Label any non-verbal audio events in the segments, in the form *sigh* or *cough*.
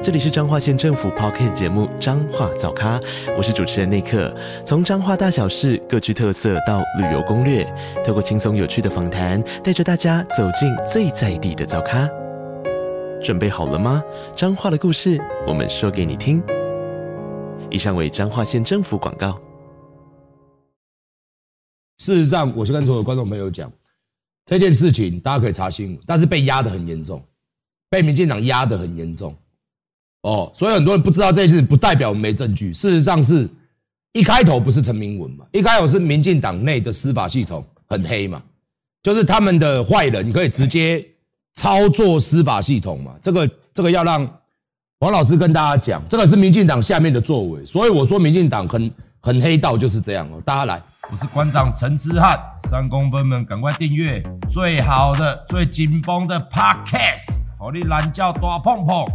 这里是彰化县政府 Podcast 节目《彰化早咖》，我是主持人内克。从彰化大小事各具特色到旅游攻略，透过轻松有趣的访谈，带着大家走进最在地的早咖。准备好了吗？彰化的故事，我们说给你听。以上为彰化县政府广告。事实上，我是跟所有观众朋友讲，这件事情大家可以查新闻，但是被压得很严重，被民进党压得很严重。哦，所以很多人不知道这件事，不代表我们没证据。事实上是，一开头不是陈明文嘛，一开头是民进党内的司法系统很黑嘛，就是他们的坏人可以直接操作司法系统嘛。这个这个要让王老师跟大家讲，这个是民进党下面的作为。所以我说民进党很很黑道就是这样哦。大家来，我是馆长陈之汉，三公分们赶快订阅最好的、最紧绷的 Podcast，好你懒叫大碰碰。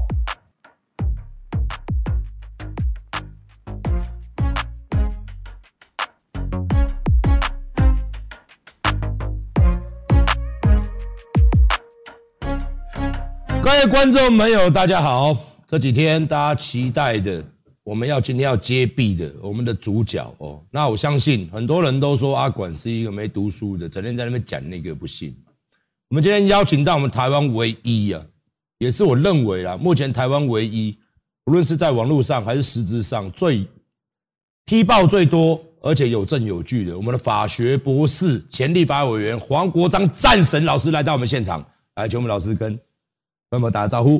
各位观众朋友，大家好！这几天大家期待的，我们要今天要揭秘的，我们的主角哦。那我相信很多人都说阿管是一个没读书的，整天在那边讲那个不信。我们今天邀请到我们台湾唯一啊，也是我认为啊，目前台湾唯一，无论是在网络上还是实质上最踢爆最多，而且有证有据的，我们的法学博士、前立法委员黄国章战神老师来到我们现场，来，请我们老师跟。那么打个招呼，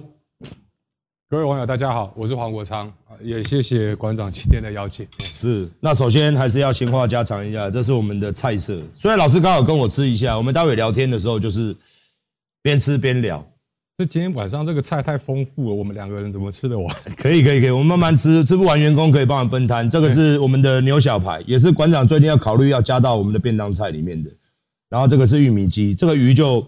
各位网友大家好，我是黄国昌，也谢谢馆长今天的邀请。是，那首先还是要先话家常一下，这是我们的菜色。虽然老师刚好跟我吃一下，我们待会聊天的时候就是边吃边聊。这今天晚上这个菜太丰富了，我们两个人怎么吃得完？*laughs* 可以可以可以，我们慢慢吃，吃不完员工可以帮我们分摊。这个是我们的牛小排，也是馆长最近要考虑要加到我们的便当菜里面的。然后这个是玉米鸡，这个鱼就。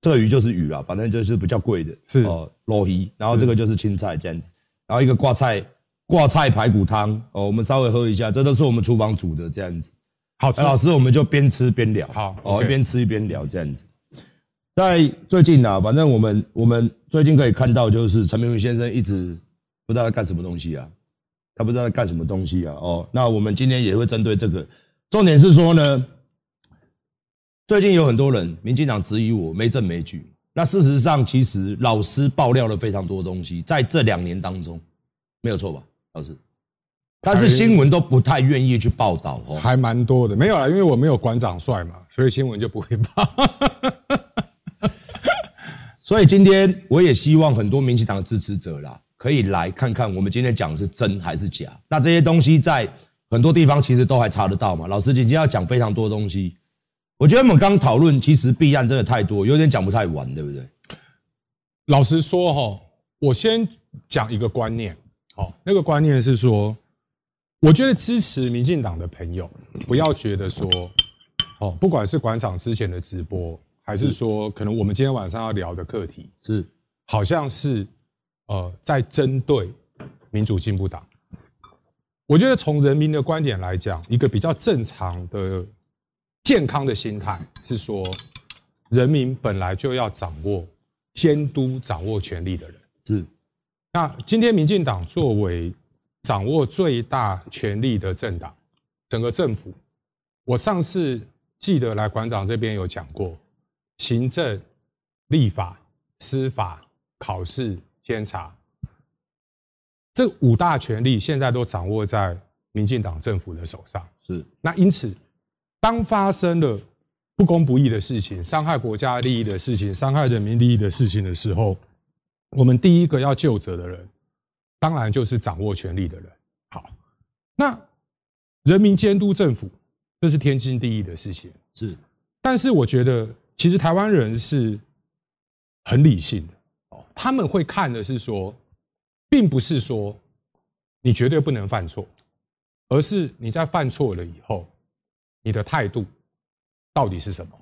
这个鱼就是鱼啊，反正就是比较贵的，是哦，鲈鱼。然后这个就是青菜这样子，然后一个挂菜挂菜排骨汤哦，我们稍微喝一下，这都是我们厨房煮的这样子，好吃。老师，我们就边吃边聊，好哦，一边吃一边聊这样子。在最近啊，反正我们我们最近可以看到，就是陈明文先生一直不知道在干什么东西啊，他不知道在干什么东西啊，哦，那我们今天也会针对这个，重点是说呢。最近有很多人，民进党质疑我没证没据。那事实上，其实老师爆料了非常多东西，在这两年当中，没有错吧，老师？但是新闻都不太愿意去报道哦，还蛮多的。没有啦，因为我没有馆长帅嘛，所以新闻就不会报。*laughs* 所以今天我也希望很多民进党的支持者啦，可以来看看我们今天讲的是真还是假。那这些东西在很多地方其实都还查得到嘛。老师今天要讲非常多东西。我觉得我们刚讨论，其实弊案真的太多，有点讲不太完，对不对？老实说哈，我先讲一个观念，好，那个观念是说，我觉得支持民进党的朋友，不要觉得说，哦，不管是馆长之前的直播，还是说可能我们今天晚上要聊的课题，是好像是呃在针对民主进步党。我觉得从人民的观点来讲，一个比较正常的。健康的心态是说，人民本来就要掌握监督、掌握权力的人。是。那今天民进党作为掌握最大权力的政党，整个政府，我上次记得来馆长这边有讲过，行政、立法、司法、考试、监察，这五大权力现在都掌握在民进党政府的手上。是。那因此。当发生了不公不义的事情、伤害国家利益的事情、伤害人民利益的事情的时候，我们第一个要救责的人，当然就是掌握权力的人。好，那人民监督政府，这是天经地义的事情。是，但是我觉得，其实台湾人是很理性的哦，他们会看的是说，并不是说你绝对不能犯错，而是你在犯错了以后。你的态度到底是什么？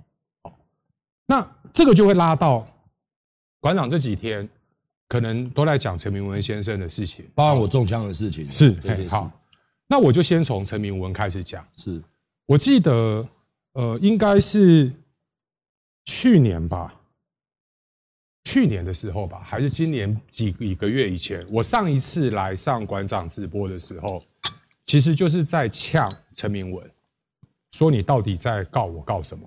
那这个就会拉到馆长这几天可能都在讲陈明文先生的事情，包含我中枪的事情。是，好，那我就先从陈明文开始讲。是，我记得，呃，应该是去年吧，去年的时候吧，还是今年几几个月以前，我上一次来上馆长直播的时候，其实就是在呛陈明文，说你到底在告我告什么？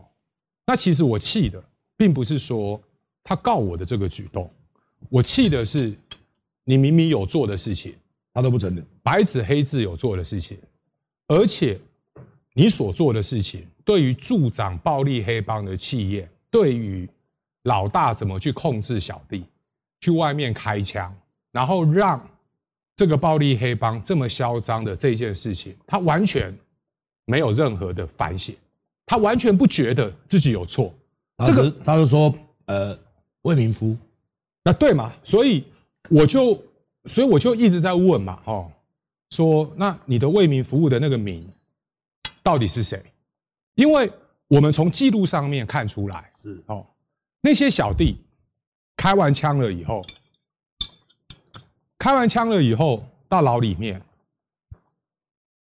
那其实我气的，并不是说他告我的这个举动，我气的是你明明有做的事情，他都不承认，白纸黑字有做的事情，而且你所做的事情，对于助长暴力黑帮的企业，对于老大怎么去控制小弟，去外面开枪，然后让这个暴力黑帮这么嚣张的这件事情，他完全没有任何的反省。他完全不觉得自己有错，这个他就说，呃，为民服务，那对嘛？所以我就，所以我就一直在问嘛，哦，说那你的为民服务的那个民到底是谁？因为我们从记录上面看出来，是哦，那些小弟开完枪了以后，开完枪了以后到牢里面，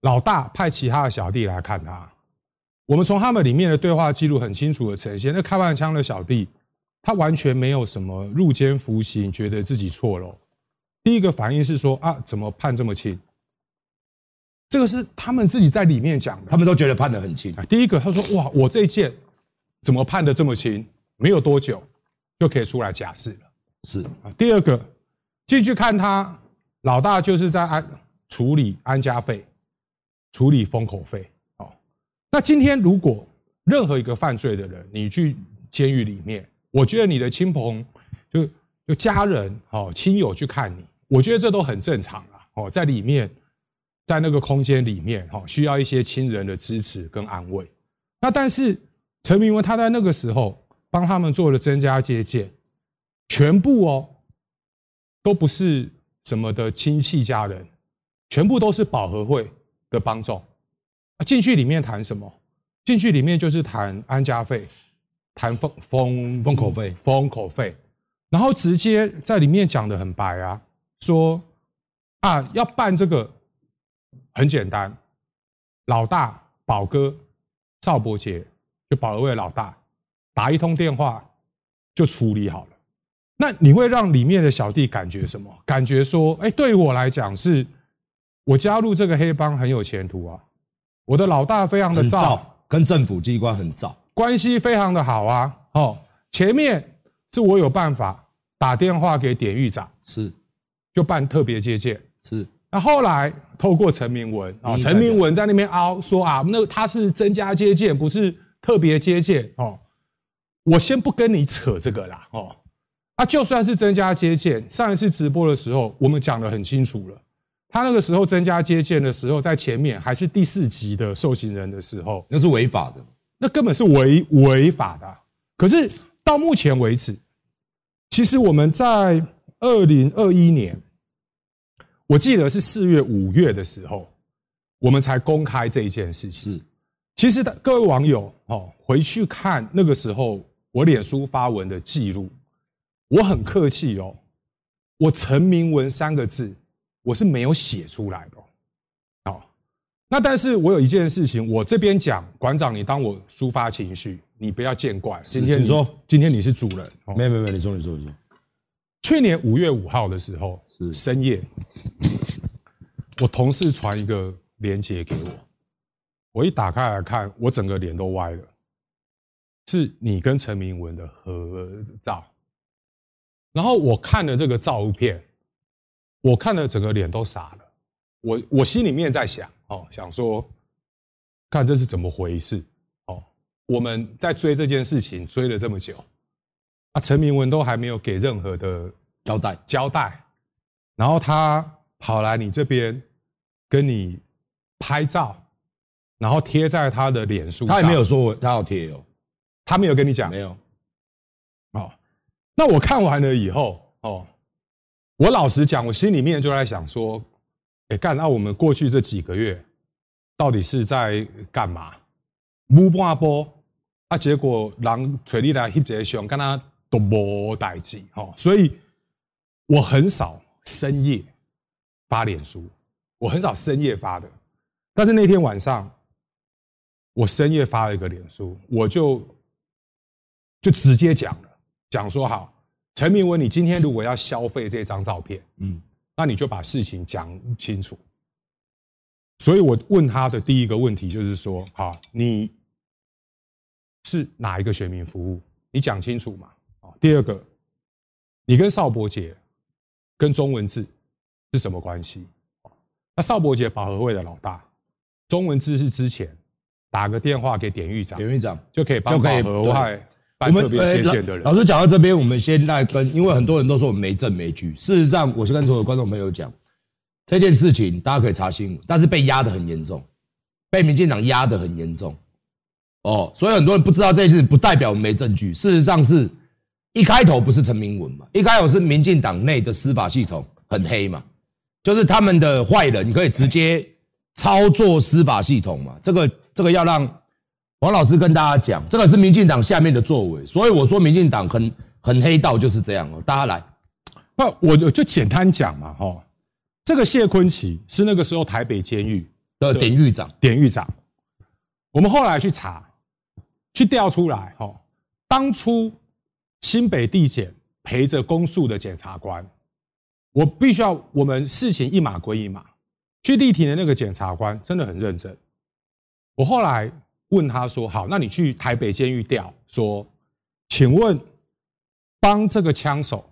老大派其他的小弟来看他。我们从他们里面的对话记录很清楚的呈现，那开完枪的小弟，他完全没有什么入监服刑，觉得自己错了。第一个反应是说啊，怎么判这么轻？这个是他们自己在里面讲的，他们都觉得判得很轻。第一个他说哇，我这一件怎么判的这么轻？没有多久就可以出来假释了。是啊。第二个进去看他老大就是在安处理安家费，处理封口费。哦那今天如果任何一个犯罪的人，你去监狱里面，我觉得你的亲朋就就家人哦亲友去看你，我觉得这都很正常啊哦，在里面，在那个空间里面哈，需要一些亲人的支持跟安慰。那但是陈明文他在那个时候帮他们做了增加接见，全部哦都不是什么的亲戚家人，全部都是保和会的帮众。啊，进去里面谈什么？进去里面就是谈安家费，谈封封封口费，封口费，然后直接在里面讲的很白啊，说啊要办这个很简单，老大宝哥赵伯杰就保和会老大打一通电话就处理好了。那你会让里面的小弟感觉什么？感觉说，哎，对于我来讲是，我加入这个黑帮很有前途啊。我的老大非常的燥，跟政府机关很燥，关系非常的好啊。哦，前面是我有办法打电话给典狱长，是就办特别接见，是。那后来透过陈明文啊，陈明文在那边凹说啊，那他是增加接见，不是特别接见哦。我先不跟你扯这个啦哦。啊，就算是增加接见，上一次直播的时候我们讲得很清楚了。他那个时候增加接见的时候，在前面还是第四级的受刑人的时候，那是违法的，那根本是违违法的。可是到目前为止，其实我们在二零二一年，我记得是四月、五月的时候，我们才公开这一件事。是，其实各位网友哦，回去看那个时候我脸书发文的记录，我很客气哦，我陈明文三个字。我是没有写出来的，好，那但是我有一件事情，我这边讲，馆长，你当我抒发情绪，你不要见怪。今天你说，今天你是主人，没有没有没有，你说你说你说。去年五月五号的时候是深夜，*coughs* 我同事传一个链接给我，我一打开来看，我整个脸都歪了，是你跟陈明文的合照，然后我看了这个照片。我看了整个脸都傻了，我我心里面在想哦，想说，看这是怎么回事哦？我们在追这件事情追了这么久，啊，陈明文都还没有给任何的交代交代，然后他跑来你这边跟你拍照，然后贴在他的脸书上，他也没有说他要贴哦，他没有跟你讲，没有，哦，那我看完了以后哦。我老实讲，我心里面就在想说，哎，干，那我们过去这几个月到底是在干嘛？摸半波啊，结果人找你来翕一个相，跟他都无代志哈，所以我很少深夜发脸书，我很少深夜发的。但是那天晚上，我深夜发了一个脸书，我就就直接讲了，讲说好，陈明文，你今天如果要消费这张照片，嗯，那你就把事情讲清楚。所以我问他的第一个问题就是说，好，你。是哪一个选民服务？你讲清楚嘛？啊，第二个，你跟邵伯杰跟钟文志是什么关系？那邵伯杰保和会的老大，钟文志是之前打个电话给典狱长，典狱长就可以帮保和会办特别切线的人。老师讲到这边，我们先来跟，因为很多人都说我们没证没据，事实上，我先跟所有观众朋友讲这件事情，大家可以查新闻，但是被压得很严重，被民进党压得很严重。哦，所以很多人不知道这件事，不代表我们没证据。事实上是，一开头不是陈明文嘛，一开头是民进党内的司法系统很黑嘛，就是他们的坏人可以直接操作司法系统嘛。这个这个要让王老师跟大家讲，这个是民进党下面的作为。所以我说民进党很很黑道就是这样哦。大家来，那我就就简单讲嘛，哈，这个谢坤奇是那个时候台北监狱的典狱长，典狱长。我们后来去查。去调出来，哈，当初新北地检陪着公诉的检察官，我必须要我们事情一码归一码。去立庭的那个检察官真的很认真。我后来问他说：“好，那你去台北监狱调，说，请问帮这个枪手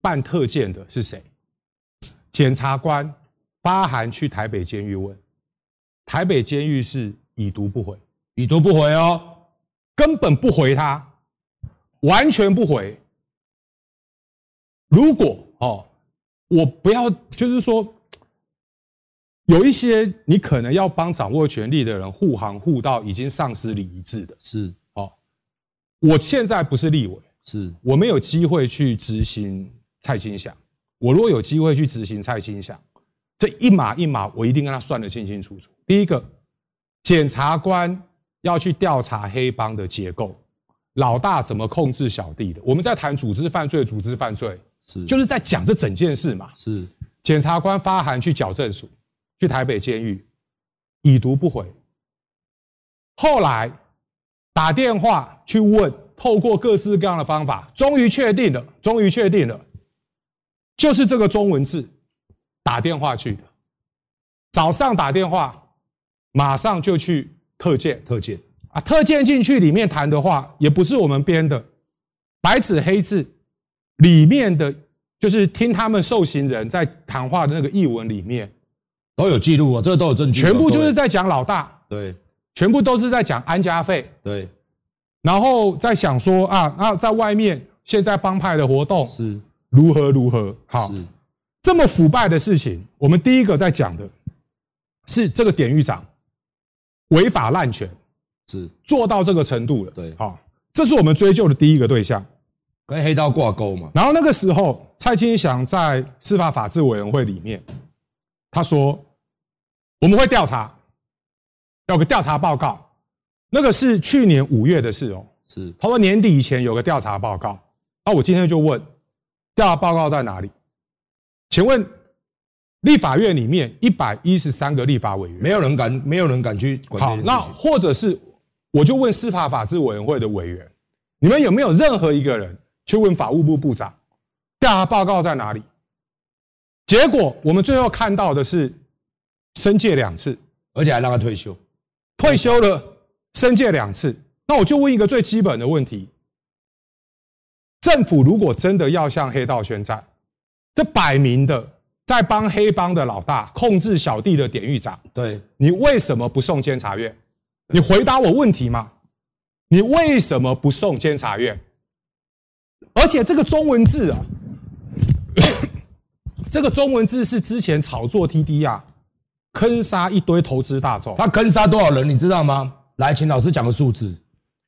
办特鉴的是谁？”检察官发函去台北监狱问，台北监狱是已读不回，已读不回哦。根本不回他，完全不回。如果哦，我不要，就是说，有一些你可能要帮掌握权力的人护航护到已经丧失理智的，是哦。我现在不是立委，是我没有机会去执行蔡清祥。我如果有机会去执行蔡清祥，这一码一码，我一定跟他算得清清楚楚。第一个，检察官。要去调查黑帮的结构，老大怎么控制小弟的？我们在谈组织犯罪，组织犯罪是就是在讲这整件事嘛。是检察官发函去矫正署，去台北监狱，已读不回。后来打电话去问，透过各式各样的方法，终于确定了，终于确定了，就是这个中文字打电话去的。早上打电话，马上就去。特鉴，特鉴啊，特鉴进去里面谈的话，也不是我们编的，白纸黑字里面的，就是听他们受刑人在谈话的那个译文里面都有记录啊，这个都有证据，全部就是在讲老大，对，全部都是在讲安家费，对，然后在想说啊，那，在外面现在帮派的活动是。如何如何，好，是。这么腐败的事情，我们第一个在讲的是这个典狱长。违法滥权是。做到这个程度了，对，好，这是我们追究的第一个对象，跟黑道挂钩嘛。然后那个时候，蔡清祥在司法法制委员会里面，他说我们会调查，有个调查报告，那个是去年五月的事哦，是他说年底以前有个调查报告，那我今天就问，调查报告在哪里？请问？立法院里面一百一十三个立法委员，没有人敢，没有人敢去管。好，那或者是我就问司法法制委员会的委员，你们有没有任何一个人去问法务部部长，调查报告在哪里？结果我们最后看到的是申诫两次，而且还让他退休，退休了，申诫两次。那我就问一个最基本的问题：政府如果真的要向黑道宣战，这摆明的。在帮黑帮的老大控制小弟的典狱长，对，你为什么不送监察院？你回答我问题嘛？你为什么不送监察院？而且这个中文字啊，这个中文字是之前炒作 TDR，坑杀一堆投资大众。他坑杀多少人？你知道吗？来，请老师讲个数字。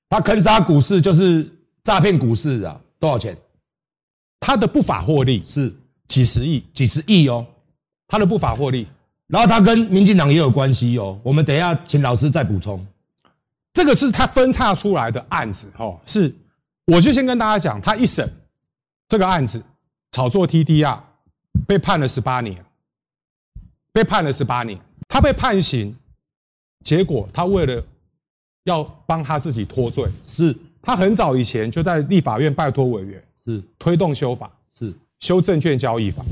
他坑杀股市就是诈骗股市啊，多少钱？他的不法获利是。几十亿，几十亿哦，他的不法获利，然后他跟民进党也有关系哦。我们等一下请老师再补充。这个是他分叉出来的案子，哦，是，我就先跟大家讲，他一审这个案子炒作 TDR 被判了十八年，被判了十八年，他被判刑，结果他为了要帮他自己脱罪，是。他很早以前就在立法院拜托委员，是。推动修法，是。修证券交易法，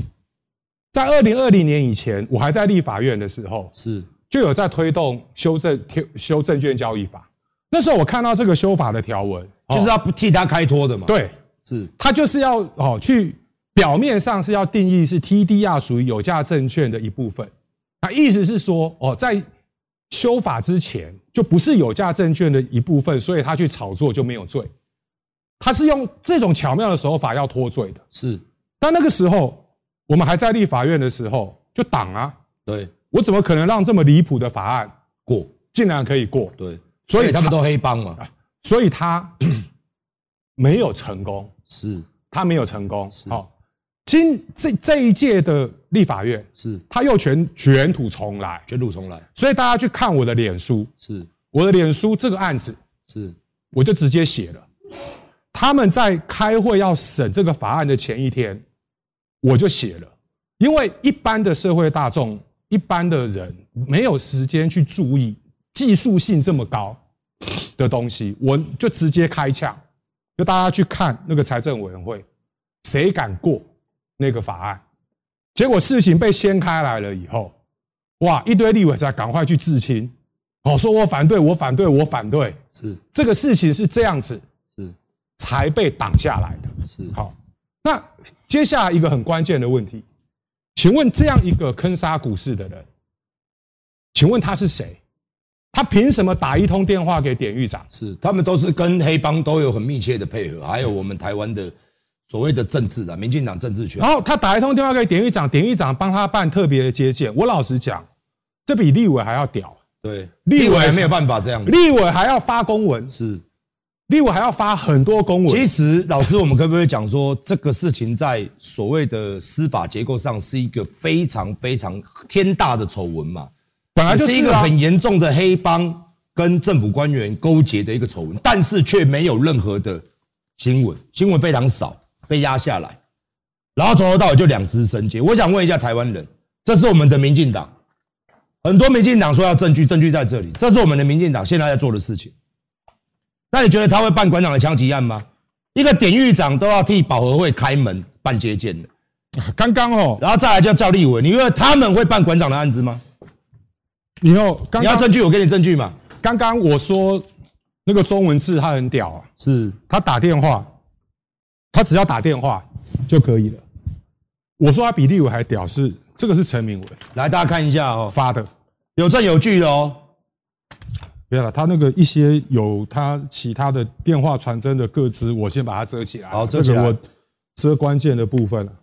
在二零二零年以前，我还在立法院的时候，是。就有在推动修正修证券交易法。那时候我看到这个修法的条文，就是要替他开脱的嘛。对，是。他就是要哦，去表面上是要定义是 TDR 属于有价证券的一部分。那意思是说哦，在修法之前就不是有价证券的一部分，所以他去炒作就没有罪。他是用这种巧妙的手法要脱罪的。是，但那个时候我们还在立法院的时候就挡啊。对，我怎么可能让这么离谱的法案过？竟然可以过？对。所以他们都黑帮嘛，所以他没有成功，是他没有成功。好，今这这一届的立法院是，他又卷卷土重来，卷土重来。所以大家去看我的脸书，是我的脸书这个案子，是我就直接写了。他们在开会要审这个法案的前一天，我就写了，因为一般的社会大众、一般的人没有时间去注意。技术性这么高的东西，我就直接开枪，就大家去看那个财政委员会，谁敢过那个法案？结果事情被掀开来了以后，哇，一堆立委在赶快去自清，哦，说我反对，我反对，我反对，是这个事情是这样子，是才被挡下来的，是好。那接下来一个很关键的问题，请问这样一个坑杀股市的人，请问他是谁？他凭什么打一通电话给典狱长？是他们都是跟黑帮都有很密切的配合，还有我们台湾的所谓的政治的民进党政治圈。然后他打一通电话给典狱长，典狱长帮他办特别的接见。我老实讲，这比立委还要屌。对，立委还没有办法这样子。立委还要发公文，是立委还要发很多公文。其实，老师，我们可不可以讲说，这个事情在所谓的司法结构上是一个非常非常天大的丑闻嘛？本来就是一个很严重的黑帮跟政府官员勾结的一个丑闻，但是却没有任何的新闻，新闻非常少，被压下来，然后从头到尾就两支绳结。我想问一下台湾人，这是我们的民进党，很多民进党说要证据，证据在这里，这是我们的民进党现在在做的事情。那你觉得他会办馆长的枪击案吗？一个典狱长都要替保和会开门办接见的，刚刚哦，然后再来就叫立委，你觉得他们会办馆长的案子吗？你要你要证据，我给你证据嘛。刚刚我说那个中文字他很屌啊，是他打电话，他只要打电话就可以了。我说他比立委还屌，是这个是陈明文，来大家看一下哦，发的有证有据的哦。别了，他那个一些有他其他的电话传真的个资，我先把它遮起来。好，遮起来。这个我遮关键的部分了。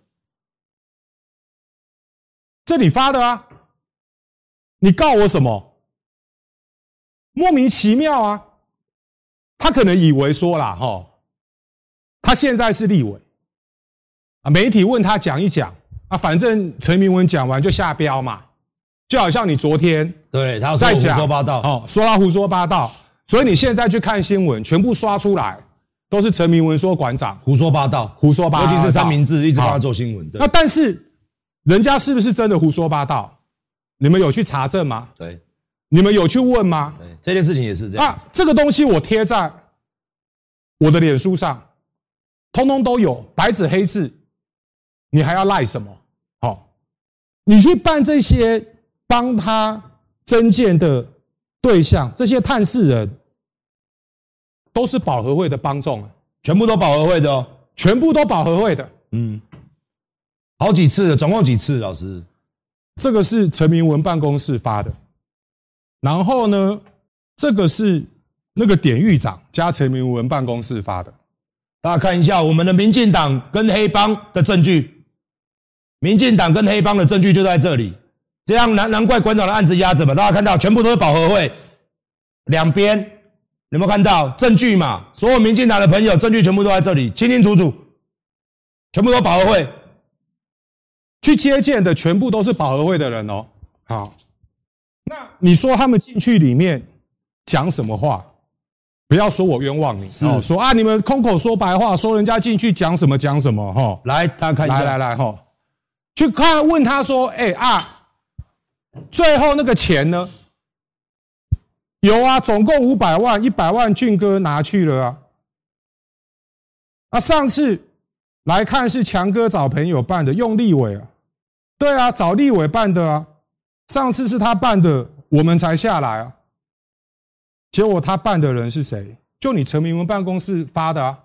这里发的啊。你告我什么？莫名其妙啊！他可能以为说啦，哈，他现在是立委啊，媒体问他讲一讲啊，反正陈明文讲完就下标嘛，就好像你昨天对他在讲胡说八道哦，说他胡说八道，所以你现在去看新闻，全部刷出来都是陈明文说馆长胡说八道，胡说八道，尤其是三明治一直帮他做新闻。那但是人家是不是真的胡说八道？你们有去查证吗？对，你们有去问吗？对，这件事情也是这样。啊，这个东西我贴在我的脸书上，通通都有白纸黑字，你还要赖什么？好，你去办这些帮他增建的对象，这些探视人都是保和会的帮众，全部都保和会的哦，全部都保和会的。嗯，好几次了，总共几次，老师？这个是陈明文办公室发的，然后呢，这个是那个典狱长加陈明文办公室发的。大家看一下我们的民进党跟黑帮的证据，民进党跟黑帮的证据就在这里。这样难难怪馆长的案子压着嘛？大家看到全部都是保和会，两边有没有看到证据嘛？所有民进党的朋友证据全部都在这里，清清楚楚，全部都保和会。去接见的全部都是保和会的人哦。好，那你说他们进去里面讲什么话？不要说我冤枉你，是说啊，你们空口说白话，说人家进去讲什么讲什么，哈，来，大家看一下，来来来，哈，去看问他说，哎啊，最后那个钱呢？有啊，总共五百万，一百万俊哥拿去了啊。啊，上次来看是强哥找朋友办的，用立伟啊，对啊，找立伟办的啊。上次是他办的，我们才下来啊。结果他办的人是谁？就你陈明文办公室发的啊。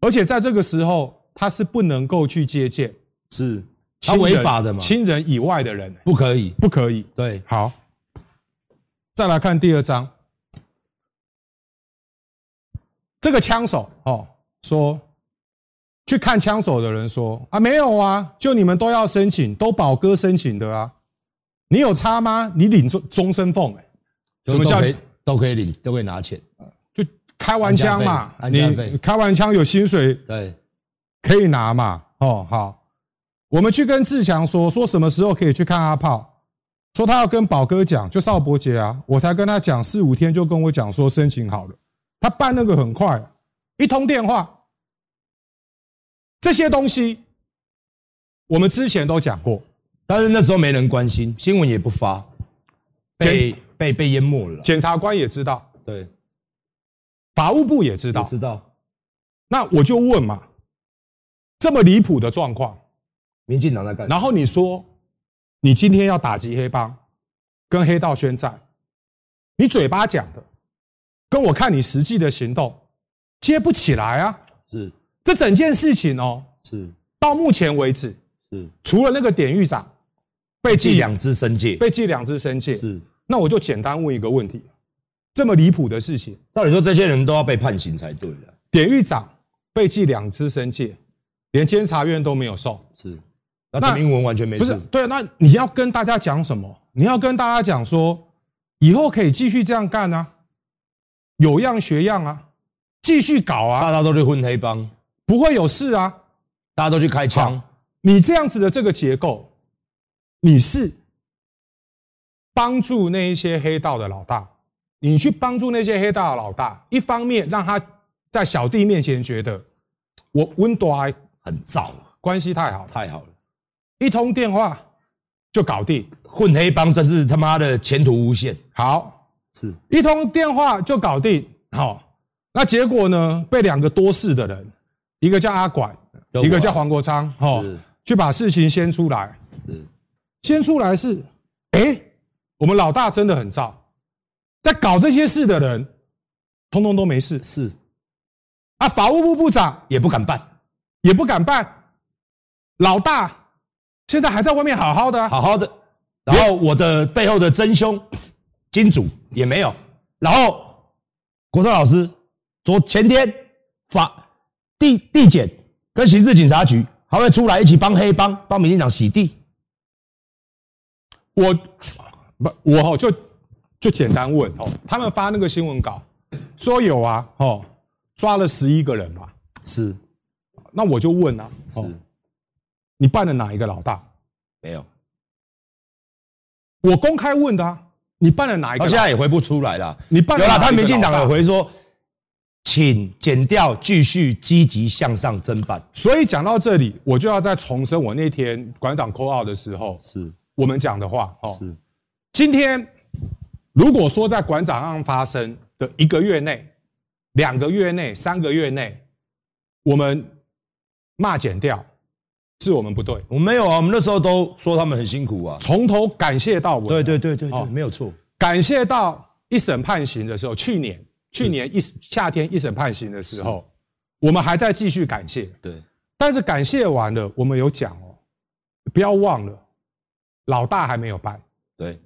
而且在这个时候，他是不能够去接见，是他违法的嘛？亲人以外的人不可以，不可以。对，好。再来看第二张，这个枪手哦说，去看枪手的人说啊，没有啊，就你们都要申请，都宝哥申请的啊，你有差吗？你领终终身俸哎，什么叫都可以领，都可以拿钱，就开完枪嘛，你开完枪有薪水对，可以拿嘛，哦好，我们去跟志强说，说什么时候可以去看阿炮。说他要跟宝哥讲，就邵伯杰啊，我才跟他讲四五天就跟我讲说申请好了，他办那个很快，一通电话，这些东西我们之前都讲过，但是那时候没人关心，新闻也不发，被被被淹没了。检察官也知道，对，法务部也知道，知道。那我就问嘛，这么离谱的状况，民进党在干？然后你说。你今天要打击黑帮，跟黑道宣战，你嘴巴讲的，跟我看你实际的行动接不起来啊！是这整件事情哦，是到目前为止，是除了那个典狱长被记两支申诫，被记两支申诫，是那我就简单问一个问题：这么离谱的事情，照理说这些人都要被判刑才对的。典狱长被记两次申诫，连监察院都没有送，是。那陈英文完全没事。不是，对，那你要跟大家讲什么？你要跟大家讲说，以后可以继续这样干啊，有样学样啊，继续搞啊。大家都去混黑帮，不会有事啊。大家都去开枪。你这样子的这个结构，你是帮助那一些黑道的老大，你去帮助那些黑道的老大，一方面让他在小弟面前觉得我温度还很燥，关系太好，太好了。一通电话就搞定，混黑帮真是他妈的前途无限。好，是一通电话就搞定。好，那结果呢？被两个多事的人，一个叫阿管，一个叫黄国昌，哈，去把事情掀出来。是，掀出来是，哎，我们老大真的很燥，在搞这些事的人，通通都没事。是，啊，法务部部长也不敢办，也不敢办，老大。现在还在外面好好的、啊，好好的。然后我的背后的真凶金主也没有。然后国昌老师昨前天法地地检跟刑事警察局还会出来一起帮黑帮帮民进党洗地。我不我就就简单问哦，他们发那个新闻稿说有啊，哦抓了十一个人嘛，是。那我就问啊，是。你办了哪一个老大？没有，我公开问的啊。你办了哪一个？他现在也回不出来了。你办了哪一个？有了，他民进党有回说，请减掉继续积极向上侦办。所以讲到这里，我就要再重申我那天馆长 call out 的时候，是我们讲的话。是，今天如果说在馆长案发生的一个月内、两个月内、三个月内，我们骂减掉。是我们不对，我们没有啊，我们那时候都说他们很辛苦啊，从头感谢到尾。对对对对对，没有错。感谢到一审判刑的时候，去年去年一夏天一审判刑的时候，我们还在继续感谢。对，但是感谢完了，我们有讲哦，不要忘了，老大还没有办。对，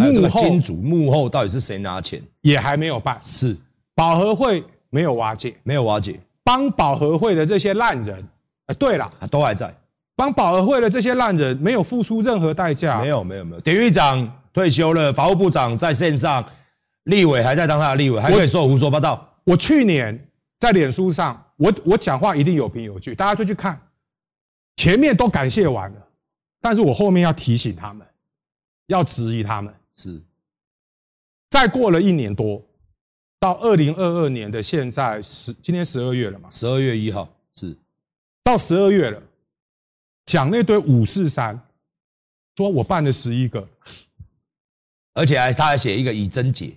幕后金主幕后到底是谁拿钱，也还没有办。是，保和会没有瓦解，没有瓦解，帮保和会的这些烂人。对了，都还在帮保和会的这些烂人，没有付出任何代价。没有，没有，没有。典狱长退休了，法务部长在线上，立委还在当他的立委，还可以说胡说八道。我去年在脸书上，我我讲话一定有凭有据，大家就去看。前面都感谢完了，但是我后面要提醒他们，要质疑他们。是。再过了一年多，到二零二二年的现在十，今天十二月了嘛？十二月一号是到十二月了，讲那堆五四三，说我办了十一个，而且还他还写一个以真解，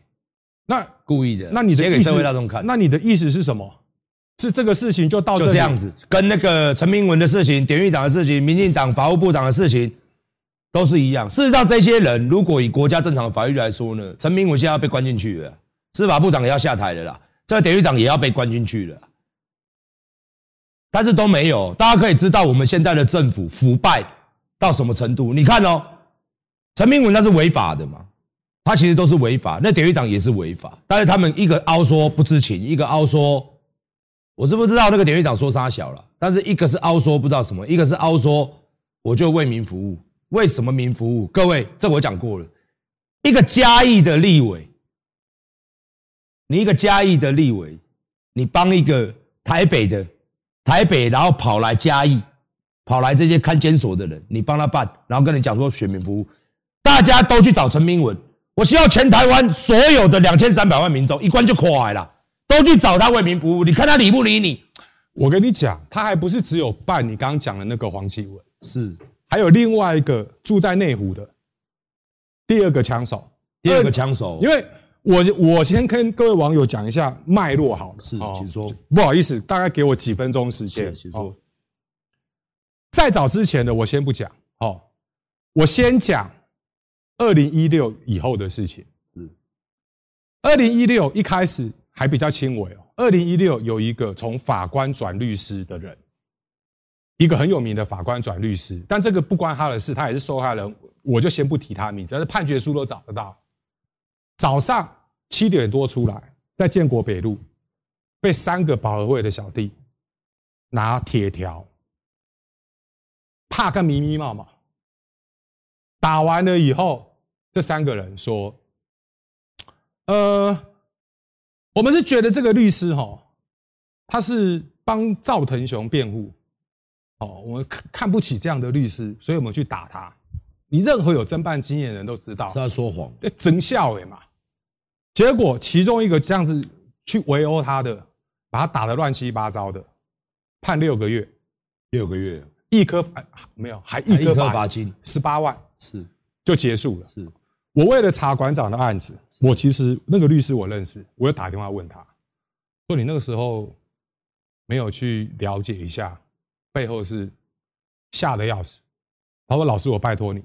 那故意的，那你写给社会大众看，那你的意思是什么？是这个事情就到这就这样子，跟那个陈明文的事情、典狱长的事情、民进党法务部长的事情都是一样。事实上，这些人如果以国家正常的法律来说呢，陈明文现在要被关进去了。司法部长也要下台了啦，这个典狱长也要被关进去了，但是都没有。大家可以知道我们现在的政府腐败到什么程度？你看哦，陈明文那是违法的嘛，他其实都是违法，那典狱长也是违法，但是他们一个凹说不知情，一个凹说，我知不知道那个典狱长说杀小了？但是一个是凹说不知道什么，一个是凹说我就为民服务，为什么民服务？各位，这我讲过了，一个嘉义的立委。你一个嘉义的立委，你帮一个台北的台北，然后跑来嘉义，跑来这些看监所的人，你帮他办，然后跟你讲说选民服务，大家都去找陈明文。我希望全台湾所有的两千三百万民众一关就垮了，都去找他为民服务。你看他理不理你？我跟你讲，他还不是只有办你刚刚讲的那个黄启文，是还有另外一个住在内湖的第二个枪手，第二个枪手，因为。我我先跟各位网友讲一下脉络好了，是，请说。不好意思，大概给我几分钟时间。请说。在早之前的我先不讲，哦，我先讲二零一六以后的事情。是。二零一六一开始还比较轻微哦。二零一六有一个从法官转律师的人，一个很有名的法官转律师，但这个不关他的事，他也是受害人，我就先不提他名字，但是判决书都找得到。早上七点多出来，在建国北路被三个保和会的小弟拿铁条，怕个迷迷冒嘛。打完了以后，这三个人说：“呃，我们是觉得这个律师哈，他是帮赵腾雄辩护，哦，我们看看不起这样的律师，所以我们去打他。你任何有侦办经验的人都知道，是在说谎，真笑诶嘛。”结果其中一个这样子去围殴他的，把他打得乱七八糟的，判六个月，六个月，一颗没有，还一颗罚金十八万，是就结束了。是我为了查馆长的案子，我其实那个律师我认识，我又打电话问他，说你那个时候没有去了解一下，背后是吓得要死。他说老师，我拜托你，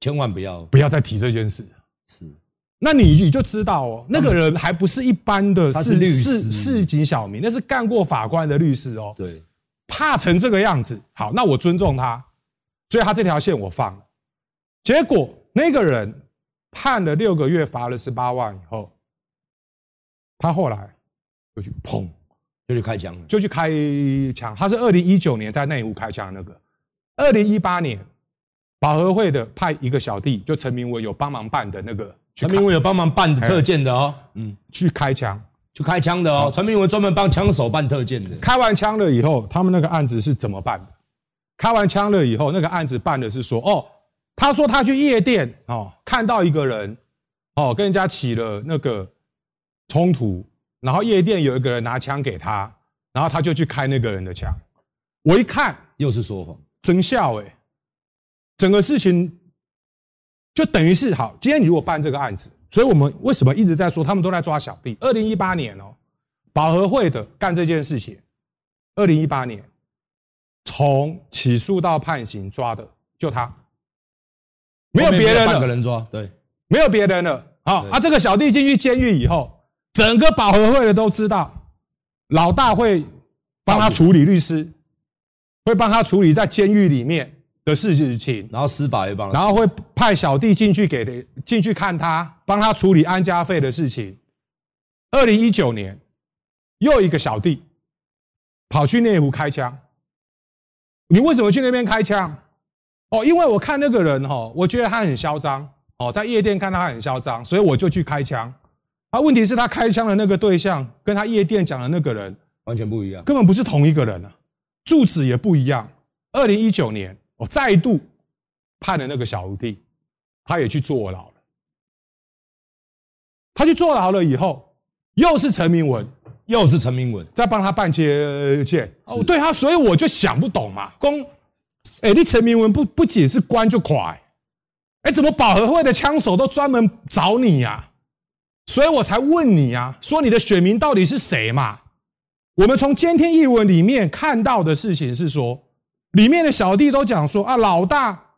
千万不要不要再提这件事。是。那你你就知道哦，那个人还不是一般的市律师市井小民，那是干过法官的律师哦。对，怕成这个样子，好，那我尊重他，所以他这条线我放了。结果那个人判了六个月，罚了十八万以后，他后来就去砰，就去开枪了，就去开枪。他是二零一九年在内湖开枪的那个，二零一八年保和会的派一个小弟，就陈明文有帮忙办的那个。陈明文有帮忙办特件的哦，嗯，去开枪，去开枪的哦。陈明文专门帮枪手办特件的。开完枪了以后，他们那个案子是怎么办的？开完枪了以后，那个案子办的是说，哦，他说他去夜店哦，看到一个人哦，跟人家起了那个冲突，然后夜店有一个人拿枪给他，然后他就去开那个人的枪。我一看，又是说谎，真笑诶，整个事情。就等于是好，今天你如果办这个案子，所以我们为什么一直在说他们都在抓小弟？二零一八年哦，保和会的干这件事情，二零一八年从起诉到判刑抓的就他，没有别人了，半个人抓，对，没有别人了。好，啊，这个小弟进去监狱以后，整个保和会的都知道，老大会帮他处理律师，会帮他处理在监狱里面的事情，然后司法也帮，然后会派小弟进去给的进去看他，帮他处理安家费的事情。二零一九年，又一个小弟跑去内湖开枪。你为什么去那边开枪？哦，因为我看那个人哈，我觉得他很嚣张哦，在夜店看他很嚣张，所以我就去开枪。啊，问题是，他开枪的那个对象跟他夜店讲的那个人完全不一样，根本不是同一个人啊，住址也不一样。二零一九年。我再度判了那个小弟，他也去坐牢了。他去坐牢了以后，又是陈明文，又是陈明文在帮他办接见。哦，对他，所以我就想不懂嘛。公，哎，你陈明文不不仅是官就快，哎，怎么保和会的枪手都专门找你呀？所以我才问你啊，说你的选民到底是谁嘛？我们从监听译文里面看到的事情是说，里面的小弟都讲说啊，老大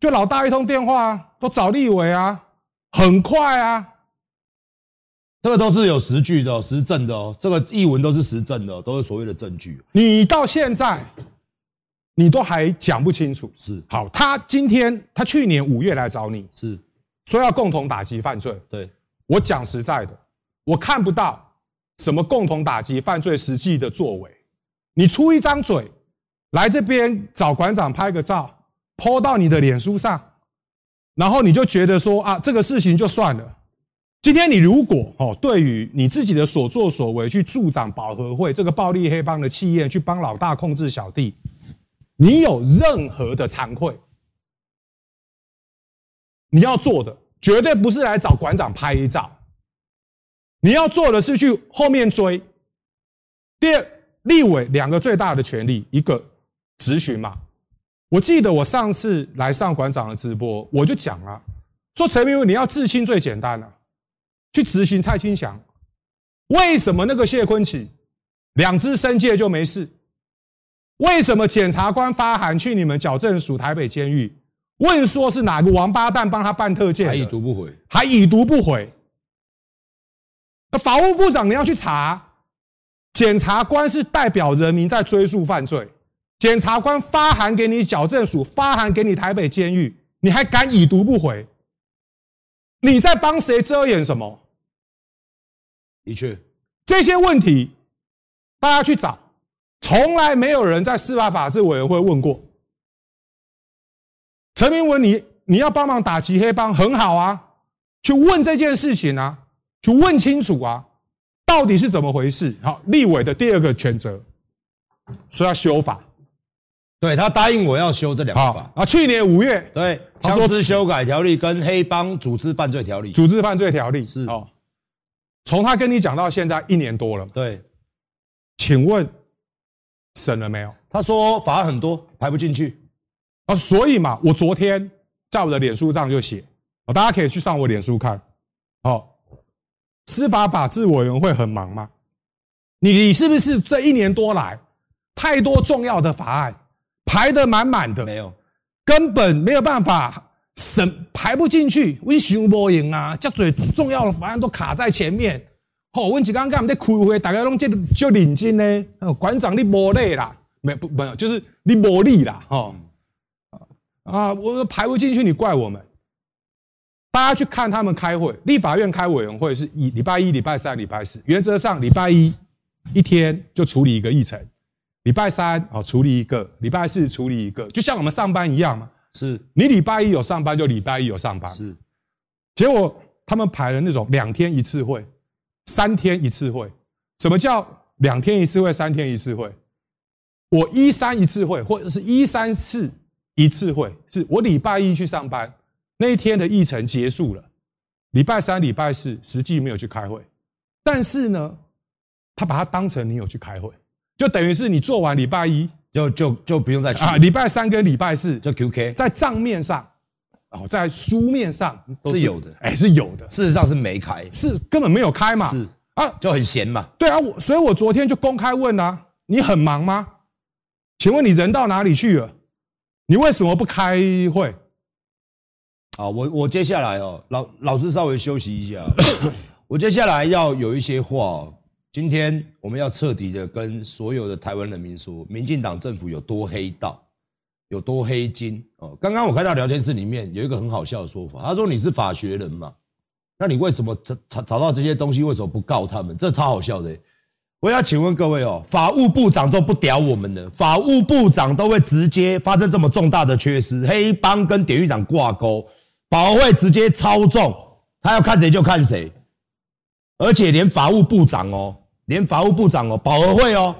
就老大一通电话都找立委啊，很快啊。这个都是有实据的、实证的哦。这个译文都是实证的，都是所谓的证据。你到现在，你都还讲不清楚。是好，他今天他去年五月来找你，是说要共同打击犯罪。对，我讲实在的，我看不到什么共同打击犯罪实际的作为。你出一张嘴，来这边找馆长拍个照，po 到你的脸书上，然后你就觉得说啊，这个事情就算了。今天你如果哦，对于你自己的所作所为去助长保和会这个暴力黑帮的气焰，去帮老大控制小弟，你有任何的惭愧，你要做的绝对不是来找馆长拍照，你要做的是去后面追。第二，立委两个最大的权利，一个质询嘛。我记得我上次来上馆长的直播，我就讲了，说陈明文你要自清最简单了。去执行蔡清祥，为什么那个谢坤启两支申诫就没事？为什么检察官发函去你们矫正署台北监狱，问说是哪个王八蛋帮他办特件？还已读不回，还已读不回。那法务部长你要去查，检察官是代表人民在追诉犯罪，检察官发函给你矫正署，发函给你台北监狱，你还敢已读不回？你在帮谁遮掩什么？的确，这些问题大家去找，从来没有人在司法法制委员会问过。陈明文你，你你要帮忙打击黑帮，很好啊，去问这件事情啊，去问清楚啊，到底是怎么回事？好，立委的第二个权责，说要修法。对，他答应我要修这两个法啊，去年五月，对，枪支修改条例跟黑帮组织犯罪条例，组织犯罪条例是哦。从他跟你讲到现在一年多了，对，请问审了没有？他说法很多排不进去啊，所以嘛，我昨天在我的脸书上就写，大家可以去上我脸书看。好，司法法制委员会很忙吗？你是不是这一年多来太多重要的法案？排得满满的，没有，根本没有办法审，排不进去。我想不赢啊，这最重要的法案都卡在前面。好，我几刚刚我们在开会，大家拢这就领金呢。馆长你无累啦，没不没有，就是你无力啦。哦，啊，我排不进去，你怪我们。大家去看他们开会，立法院开委员会是一礼拜一、礼拜三、礼拜四，原则上礼拜一一天就处理一个议程。礼拜三哦，处理一个；礼拜四处理一个，就像我们上班一样嘛。是你礼拜一有上班，就礼拜一有上班。是，结果他们排了那种两天一次会，三天一次会。什么叫两天一次会，三天一次会？我一三一次会，或者是一三四一次会，是我礼拜一去上班，那一天的议程结束了。礼拜三、礼拜四实际没有去开会，但是呢，他把它当成你有去开会。就等于是你做完礼拜一就就就不用再去啊，礼拜三跟礼拜四就 QK，在账面上哦，在书面上是，是有的，哎，是有的。事实上是没开，是根本没有开嘛，是啊，就很闲嘛。对啊，我所以我昨天就公开问啊，你很忙吗？请问你人到哪里去了？你为什么不开会？好，我我接下来哦，老老师稍微休息一下，*coughs* 我接下来要有一些话。今天我们要彻底的跟所有的台湾人民说，民进党政府有多黑道，有多黑金哦。刚刚我看到聊天室里面有一个很好笑的说法，他说你是法学人嘛，那你为什么找找找到这些东西，为什么不告他们？这超好笑的。我要请问各位哦，法务部长都不屌我们的，法务部长都会直接发生这么重大的缺失，黑帮跟典狱长挂钩，保会直接操纵，他要看谁就看谁。而且连法务部长哦，连法务部长哦，保和会哦，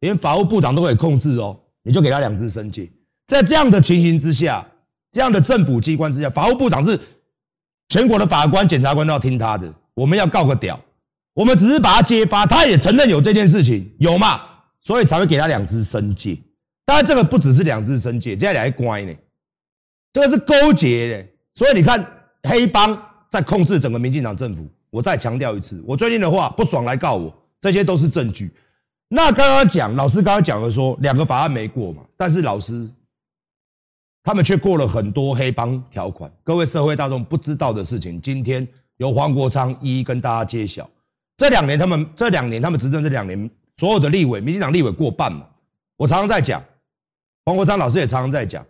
连法务部长都可以控制哦，你就给他两支申诫。在这样的情形之下，这样的政府机关之下，法务部长是全国的法官、检察官都要听他的。我们要告个屌，我们只是把他揭发，他也承认有这件事情，有嘛？所以才会给他两只申诫。当然，这个不只是两只申诫，接下来还乖呢。这个是勾结的，所以你看黑帮在控制整个民进党政府。我再强调一次，我最近的话不爽来告我，这些都是证据。那刚刚讲老师刚刚讲了说两个法案没过嘛，但是老师他们却过了很多黑帮条款。各位社会大众不知道的事情，今天由黄国昌一一跟大家揭晓。这两年他们这两年他们执政这两年，所有的立委，民进党立委过半嘛。我常常在讲，黄国昌老师也常常在讲，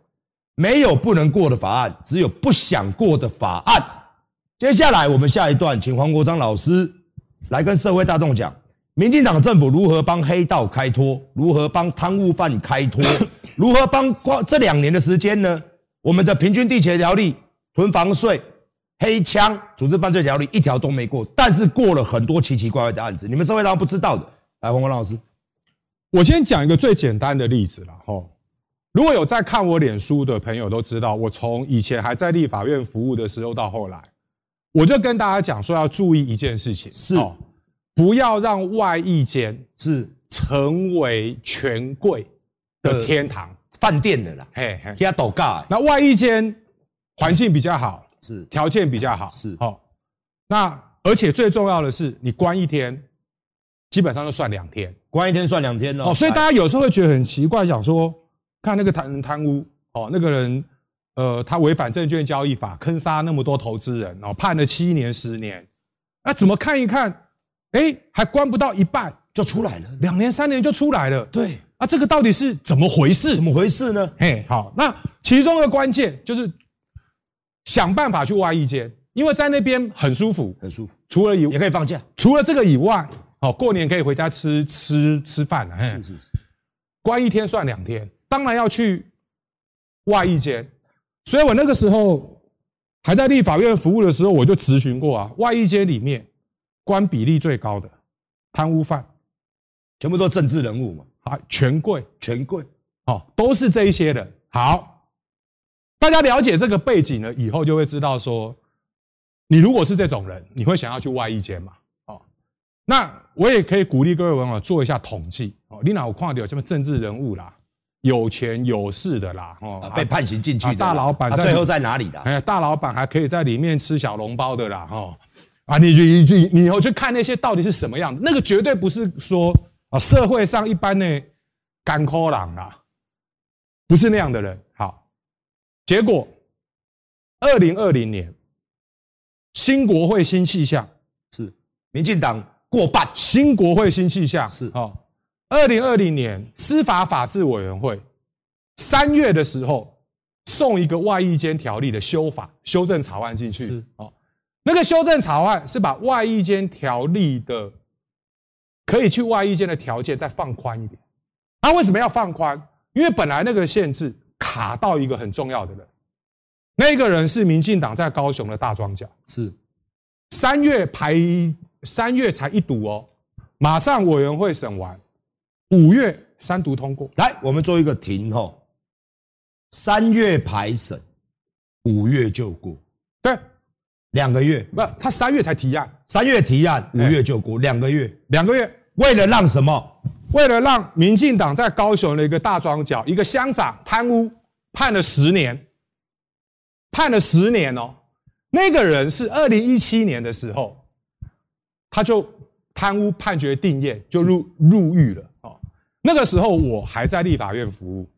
没有不能过的法案，只有不想过的法案。接下来我们下一段，请黄国昌老师来跟社会大众讲，民进党政府如何帮黑道开脱，如何帮贪污犯开脱，*coughs* 如何帮光这两年的时间呢？我们的平均地权条例、囤房税、黑枪、组织犯罪条例一条都没过，但是过了很多奇奇怪怪的案子，你们社会大众不知道的。来，黄国昌老师，我先讲一个最简单的例子了哈。如果有在看我脸书的朋友都知道，我从以前还在立法院服务的时候到后来，我就跟大家讲说要注意一件事情，是不要让外役间是成为权贵的天堂饭店的啦。嘿，嘿，要斗尬。那外役间环境比较好，是条件比较好，是哦。那而且最重要的是，你关一天。基本上就算两天，关一天算两天哦。所以大家有时候会觉得很奇怪，想说看那个贪贪污哦，那个人呃，他违反证券交易法，坑杀那么多投资人哦，判了七年十年，那怎么看一看，哎，还关不到一半就出来了，两年三年就出来了。对，啊，这个到底是怎么回事？怎么回事呢？嘿，好，那其中的关键就是想办法去外一间，因为在那边很舒服，很舒服，除了以也可以放假，除了这个以外。哦，过年可以回家吃吃吃饭了。是是是，关一天算两天，当然要去外一间。所以我那个时候还在立法院服务的时候，我就咨询过啊，外一间里面关比例最高的贪污犯，全部都政治人物嘛，啊，权贵权贵，哦，都是这一些人。好，大家了解这个背景了以后，就会知道说，你如果是这种人，你会想要去外役监吗？那我也可以鼓励各位网友做一下统计哦。你哪有看到有什么政治人物啦，有钱有势的啦，哦，被判刑进去的大老板，他最后在哪里的？哎，大老板还可以在里面吃小笼包的啦，哈啊！你你你你以后去看那些到底是什么样的？那个绝对不是说啊，社会上一般的甘苦郎啦，不是那样的人。好，结果二零二零年新国会新气象是民进党。过半，新国会新气象是哦。二零二零年司法法制委员会三月的时候送一个外役监条例的修法修正草案进去是哦。那个修正草案是把外役监条例的可以去外役监的条件再放宽一点。他为什么要放宽？因为本来那个限制卡到一个很重要的人，那个人是民进党在高雄的大庄脚，是。三月排。三月才一读哦，马上委员会审完，五月三读通过。来，我们做一个停吼，三月排审，五月就过，对，两个月。不，他三月才提案，三月提案，五月就过，两个月，两个月，为了让什么？为了让民进党在高雄的一个大庄脚，一个乡长贪污，判了十年，判了十年哦，那个人是二零一七年的时候。他就贪污判决定谳，就入入狱了。哦，那个时候我还在立法院服务。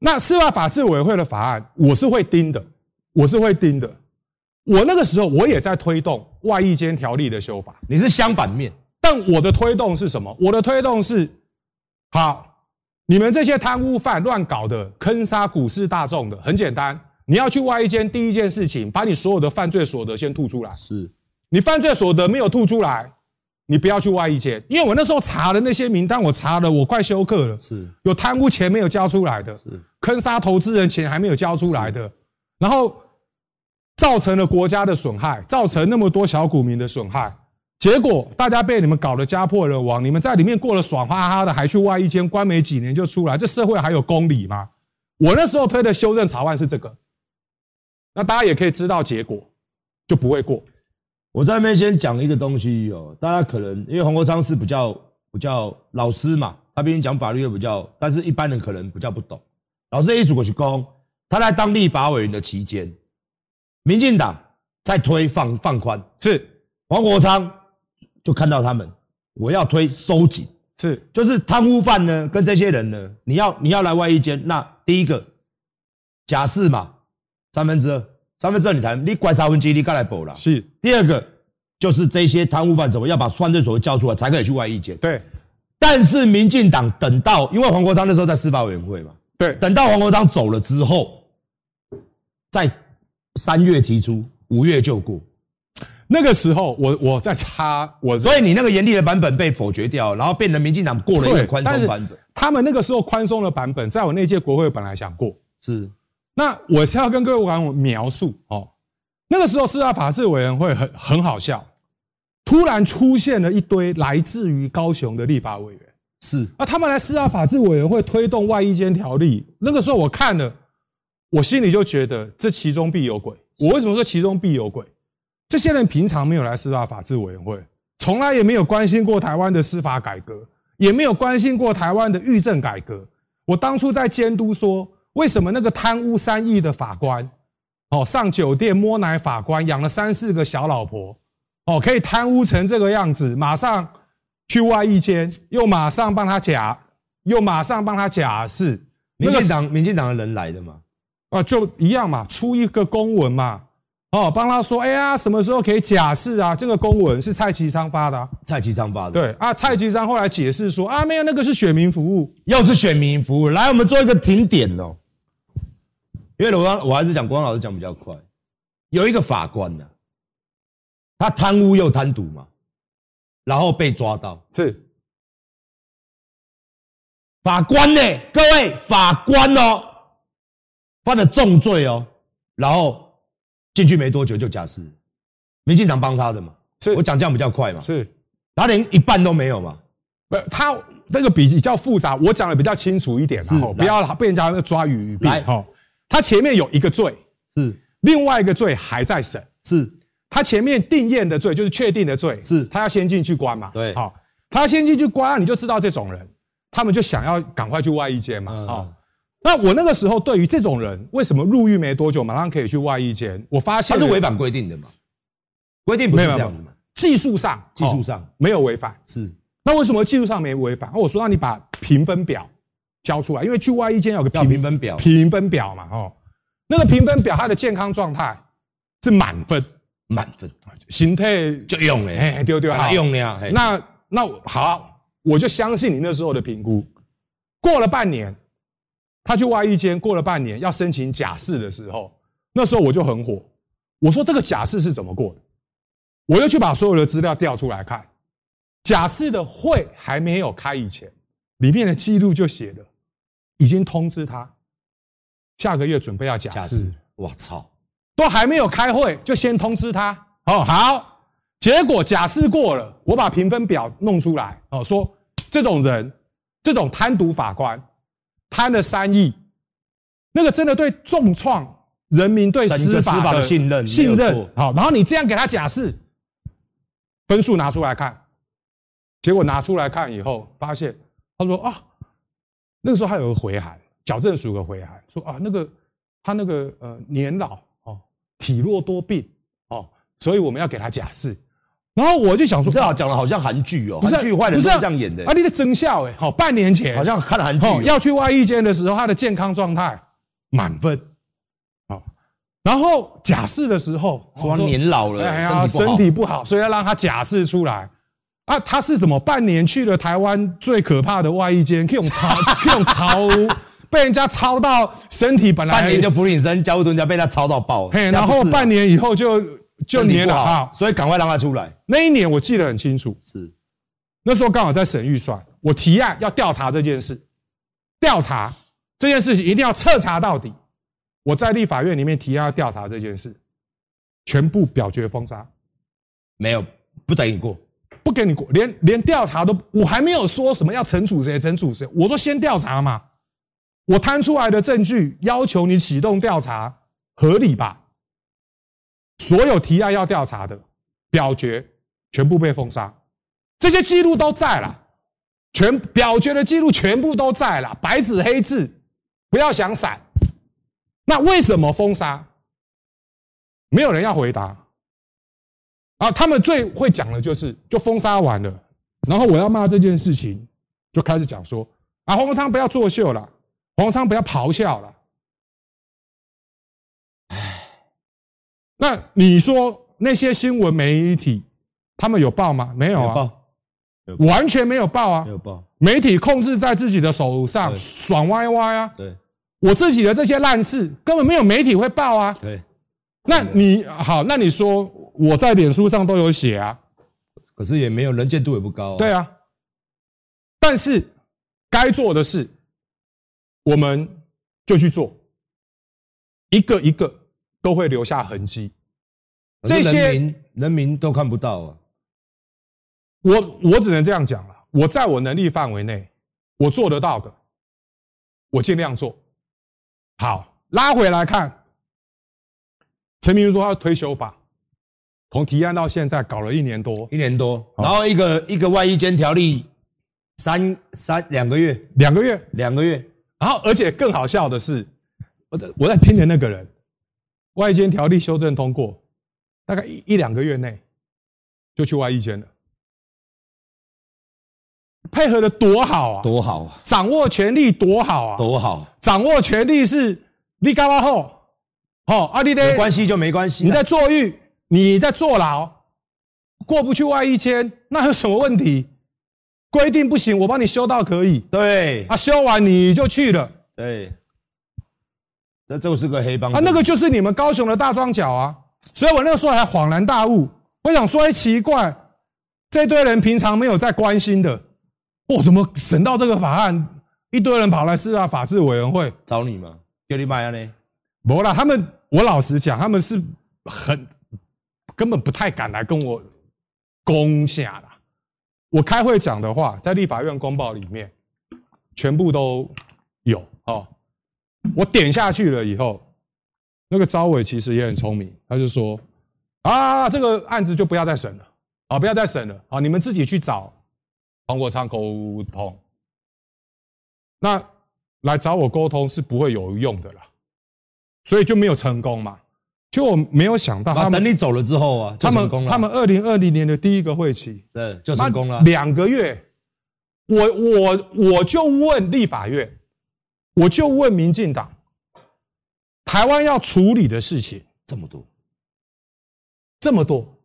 那司法法制委员会的法案，我是会盯的，我是会盯的。我那个时候我也在推动外役监条例的修法。你是相反面，但我的推动是什么？我的推动是，好，你们这些贪污犯乱搞的，坑杀股市大众的，很简单，你要去挖一间，第一件事情，把你所有的犯罪所得先吐出来。是。你犯罪所得没有吐出来，你不要去挖一间，因为我那时候查的那些名单，我查了，我快休克了。是，有贪污钱没有交出来的，是坑杀投资人钱还没有交出来的，然后造成了国家的损害，造成那么多小股民的损害，结果大家被你们搞得家破人亡，你们在里面过得爽哈哈的，还去外一间关没几年就出来，这社会还有公理吗？我那时候推的修正草案是这个，那大家也可以知道结果就不会过。我在那边先讲一个东西哦，大家可能因为黄国昌是比较比较老师嘛，他毕竟讲法律又比较，但是一般人可能比较不懂。老师一组过去讲，他在当立法委员的期间，民进党在推放放宽，是黄国昌就看到他们，我要推收紧，是就是贪污犯呢跟这些人呢，你要你要来外一间，那第一个假释嘛，三分之二。三分之二你谈，你拐三分之一你该来补了。是第二个，就是这些贪污犯什么要把犯罪所得交出来，才可以去外一间。对，但是民进党等到，因为黄国昌那时候在司法委员会嘛，对，等到黄国昌走了之后，在三月提出，五月就过。那个时候我我在插我，所以你那个严厉的版本被否决掉，然后变成民进党过了一个宽松版本。他们那个时候宽松的版本，在我那届国会本来想过，是。那我是要跟各位网友描述哦，那个时候司法法制委员会很很好笑，突然出现了一堆来自于高雄的立法委员，是啊，他们来司法法制委员会推动外衣间条例，那个时候我看了，我心里就觉得这其中必有鬼。我为什么说其中必有鬼？这些人平常没有来司法法制委员会，从来也没有关心过台湾的司法改革，也没有关心过台湾的狱政改革。我当初在监督说。为什么那个贪污三亿的法官，哦，上酒店摸奶法官养了三四个小老婆，哦，可以贪污成这个样子，马上去外一间，又马上帮他假，又马上帮他假释。民进党，民进党的人来的嘛？啊，就一样嘛，出一个公文嘛，哦，帮他说，哎呀，什么时候可以假释啊？这个公文是蔡其昌发的，啊，蔡其昌发的。对啊，蔡其昌后来解释说，啊，没有，那个是选民服务，又是选民服务。来，我们做一个停点哦。因为我刚我还是讲国光老师讲比较快，有一个法官呢、啊，他贪污又贪渎嘛，然后被抓到，是法官呢，各位法官哦，犯了重罪哦，然后进去没多久就假释，民进党帮他的嘛，是。我讲这样比较快嘛，是，他连一半都没有嘛，不，他那个比较复杂，我讲的比较清楚一点，然后不要被人家抓鱼病哈。他前面有一个罪，是。另外一个罪还在审，是。他前面定验的罪就是确定的罪，是。他要先进去关嘛？对，好，他先进去关，你就知道这种人，他们就想要赶快去外一间嘛。好，那我那个时候对于这种人，为什么入狱没多久马上可以去外役监？我发现他是违反规定的嘛？规定不是这样子嘛？技术上，技术上没有违反，是那为什么技术上没违反？我说让你把评分表。交出来，因为去外役监有个评分表，评分表嘛，哦，那个评分表他的健康状态是满分，满分，形态就用了，哎，丢丢，他用了呀，那那好，我就相信你那时候的评估。过了半年，他去外役间，过了半年要申请假释的时候，那时候我就很火，我说这个假释是怎么过的？我又去把所有的资料调出来看，假释的会还没有开以前，里面的记录就写了。已经通知他，下个月准备要假释。我操，都还没有开会，就先通知他。哦，好，结果假释过了，我把评分表弄出来。哦，说这种人，这种贪渎法官，贪了三亿，那个真的对重创人民对司法的信任。信任。好，然后你这样给他假释，分数拿出来看，结果拿出来看以后，发现他说啊。那个时候还有个回函，矫正署的回函说啊，那个他那个呃年老哦，体弱多病哦，所以我们要给他假释。然后我就想说，这好讲的好像韩剧哦，韩剧坏人是这样演的啊。你的真笑哎，好，半年前好像看了韩剧，要去外遇间的时候，他的健康状态满分，好，然后假释的时候说年老了，哎呀，身体不好，所以要让他假释出来。啊，他是怎么半年去了台湾最可怕的外役监，可以用超，*laughs* 可以用超，被人家抄到身体本来半年就伏地生，交互蹲家被他抄到爆，嘿，然后半年以后就就黏了啊，所以赶快让他出来。那一年我记得很清楚，是那时候刚好在审预算，我提案要调查这件事，调查这件事情一定要彻查到底。我在立法院里面提案要调查这件事，全部表决封杀，没有，不等于过。不给你过，连连调查都，我还没有说什么要惩处谁，惩处谁。我说先调查嘛，我摊出来的证据要求你启动调查，合理吧？所有提案要调查的，表决全部被封杀，这些记录都在了，全表决的记录全部都在了，白纸黑字，不要想闪。那为什么封杀？没有人要回答。啊，他们最会讲的就是，就封杀完了，然后我要骂这件事情，就开始讲说，啊，黄国昌不要作秀了，黄国昌不要咆哮了。那你说那些新闻媒体，他们有报吗？没有啊，有报，完全没有报啊，没有报。媒体控制在自己的手上，爽歪歪啊。对，我自己的这些烂事，根本没有媒体会报啊。对，那你好，那你说。我在脸书上都有写啊，可是也没有人见度也不高。对啊，但是该做的事，我们就去做，一个一个都会留下痕迹。这些人民都看不到啊。我我只能这样讲了，我在我能力范围内，我做得到的，我尽量做。好，拉回来看，陈明说他要推修法。从提案到现在搞了一年多，一年多，然后一个一个外衣间条例三三两个月，两个月，两个月，然后而且更好笑的是，我在我在听的那个人，外衣间条例修正通过，大概一一两个月内就去外一间了，配合的多好啊，多好啊，掌握权力多好啊，多好，掌握权力是你干嘛后，好啊，你的没关系就没关系，你在坐狱。你在坐牢，过不去外一间，那有什么问题？规定不行，我帮你修到可以。对，啊，修完你就去了。对，这就是个黑帮。啊，那个就是你们高雄的大庄脚啊。所以我那个时候还恍然大悟，我想说，哎，奇怪，这堆人平常没有在关心的，哦，怎么审到这个法案，一堆人跑来司法法制委员会找你吗？叫你买啊呢？没啦，他们，我老实讲，他们是很。根本不太敢来跟我攻下啦。我开会讲的话，在立法院公报里面全部都有哦。我点下去了以后，那个招委其实也很聪明，他就说：“啊，这个案子就不要再审了啊，不要再审了啊，你们自己去找黄国昌沟通。那来找我沟通是不会有用的啦，所以就没有成功嘛。”就我没有想到，他们等你走了之后啊，就成功了。他们他们二零二零年的第一个会期，对，就成功了。两个月，我我我就问立法院，我就问民进党，台湾要处理的事情这么多，这么多，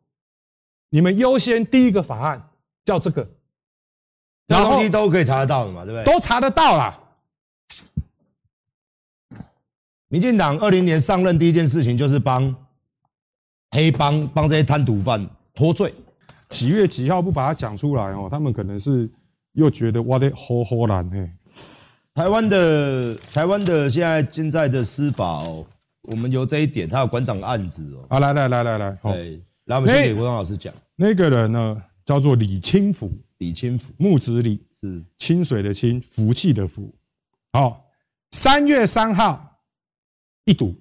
你们优先第一个法案叫这个，然后东西都可以查得到的嘛，对不对？都查得到啦。民进党二零年上任第一件事情就是帮黑帮帮这些贪渎犯脱罪。几月几号不把它讲出来哦？他们可能是又觉得哇的好好难嘿。台湾的台湾的现在现在的司法哦，我们由这一点，他有馆长案子哦。啊，来来来来来，对，来我们先给国栋老师讲。那个人呢，叫做李清福，李清福，木子李是清水的清，福气的福。好，三月三号。一读，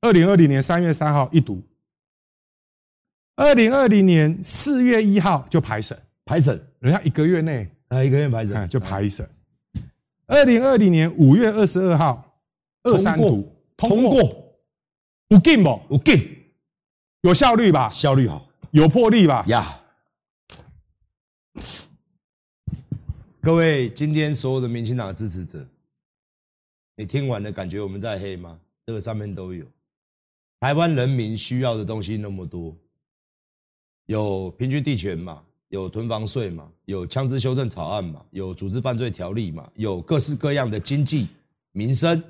二零二零年三月三号一读，二零二零年四月一号就排审，排审，人家一个月内啊，一个月排审就排审。二零二零年五月二十二号二三图通过，有劲不？有劲，有效率吧？效率好，有魄力吧？呀，各位，今天所有的民进党的支持者，你听完了感觉我们在黑吗？这个上面都有，台湾人民需要的东西那么多，有平均地权嘛，有囤房税嘛，有枪支修正草案嘛，有组织犯罪条例嘛，有各式各样的经济民生。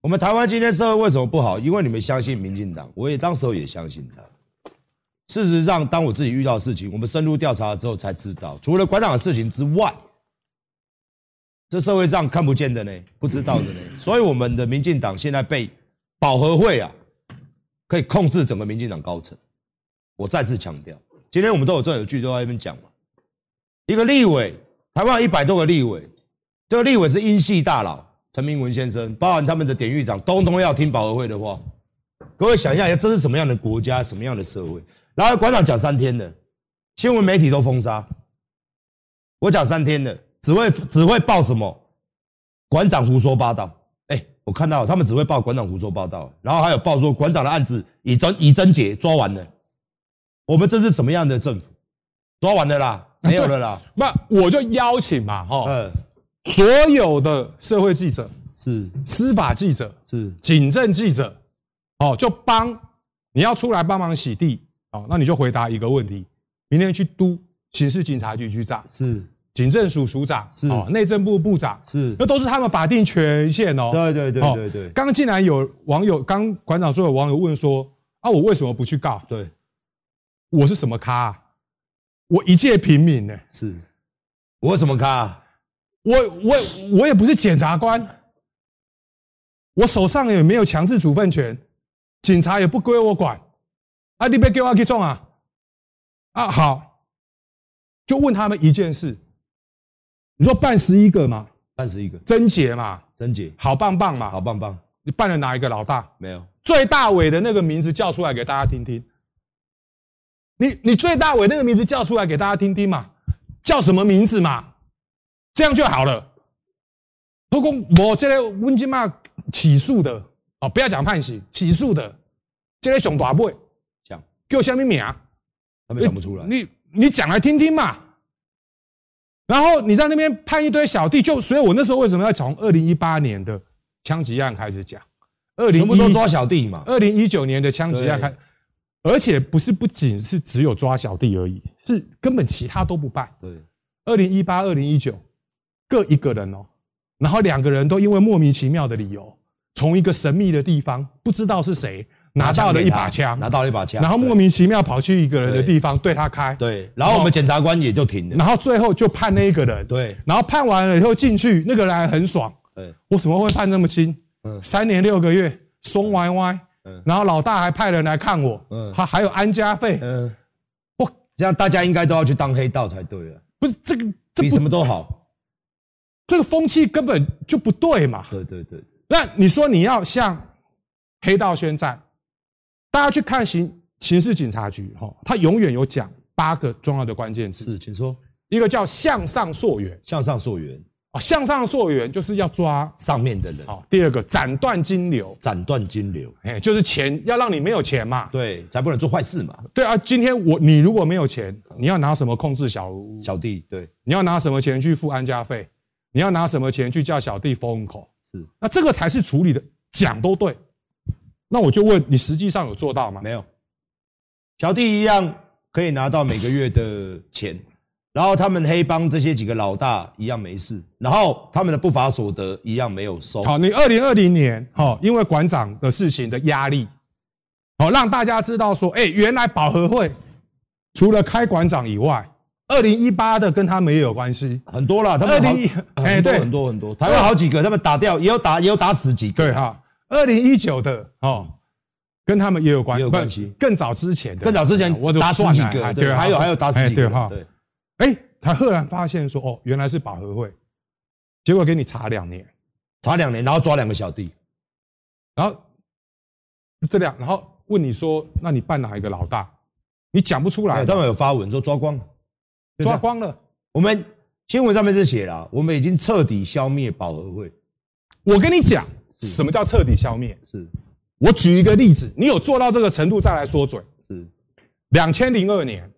我们台湾今天社会为什么不好？因为你们相信民进党，我也当时候也相信他。事实上，当我自己遇到事情，我们深入调查了之后才知道，除了馆长的事情之外。这社会上看不见的呢，不知道的呢，所以我们的民进党现在被保和会啊，可以控制整个民进党高层。我再次强调，今天我们都有证有据都在那边讲嘛。一个立委，台湾一百多个立委，这个立委是英系大佬陈明文先生，包含他们的典狱长，通通要听保和会的话。各位想一下，这是什么样的国家，什么样的社会？然后馆长讲三天的，新闻媒体都封杀。我讲三天的，只会只会报什么？馆长胡说八道。哎，我看到他们只会报馆长胡说八道，然后还有报说馆长的案子已侦已侦结抓完了。我们这是什么样的政府？抓完了啦，没有了啦。那我就邀请嘛，哈，嗯，所有的社会记者是司法记者是警政记者，哦，就帮你要出来帮忙洗地，哦，那你就回答一个问题，明天去督。刑事警察局局长是，警政署署长是，哦，内政部部长是，那都是他们法定权限哦。对对对对对。刚进来有网友，刚馆长说有网友问说啊，我为什么不去告？对，我是什么咖啊？我一介平民呢？是，我什么咖啊？我我我也不是检察官，我手上也没有强制处分权，警察也不归我管。啊，你别给我去撞啊！啊，好。就问他们一件事，你说办十一个吗？办十一个，贞洁嘛？贞洁，好棒棒嘛？好棒棒。你办了哪一个老大？没有。最大尾的那个名字叫出来给大家听听。你你最大伟那个名字叫出来给大家听听嘛？叫什么名字嘛？这样就好了。不过我这个温金嘛起诉的哦，不要讲判刑，起诉的这个熊大尾，讲给我下面名，他们讲不出来。你。你讲来听听嘛，然后你在那边判一堆小弟，就所以，我那时候为什么要从二零一八年的枪击案开始讲？二零全部都抓小弟嘛？二零一九年的枪击案开，而且不是不仅是只有抓小弟而已，是根本其他都不办。对，二零一八、二零一九各一个人哦，然后两个人都因为莫名其妙的理由，从一个神秘的地方不知道是谁。拿到了一把枪，拿到了一把枪，然后莫名其妙跑去一个人的地方对他开，对，然后我们检察官也就停了，然后最后就判那一个人，对，然后判完了以后进去，那个人还很爽，对，我怎么会判这么轻？嗯，三年六个月，松歪歪，嗯，然后老大还派人来看我，嗯，他还有安家费，嗯，哇，这样大家应该都要去当黑道才对啊，不是这个，这比什么都好，这个风气根本就不对嘛，对对对，那你说你要向黑道宣战？大家去看刑刑事警察局，哈，他永远有讲八个重要的关键词。是，请说。一个叫向上溯源，向上溯源啊，向上溯源就是要抓上面的人。好，第二个斩断金流，斩断金流，哎，就是钱要让你没有钱嘛，对，才不能做坏事嘛。对啊，今天我你如果没有钱，你要拿什么控制小小弟？对，你要拿什么钱去付安家费？你要拿什么钱去叫小弟封口？是，那这个才是处理的，讲都对。那我就问你，实际上有做到吗？没有，小弟一样可以拿到每个月的钱，然后他们黑帮这些几个老大一样没事，然后他们的不法所得一样没有收。好，你二零二零年，好，因为馆长的事情的压力，好，让大家知道说，哎，原来保和会除了开馆长以外，二零一八的跟他们也有关系，很多啦，他们好，很多很多很多，台湾好几个，他们打掉也有打也有打死几个，对哈。二零一九的哦，跟他们也有关也有关系。更早之前的，更早之前我都打死几个，对，还有还有打死几个，哈。对，哎，他赫然发现说，哦，原来是保和会，结果给你查两年，查两年，然后抓两个小弟，然后这两，然后问你说，那你办哪一个老大？你讲不出来。他们有发文说抓光了，抓光了。我们新闻上面是写了，我们已经彻底消灭保和会。我跟你讲。什么叫彻底消灭？是，我举一个例子，你有做到这个程度再来说嘴。是，两千零二年，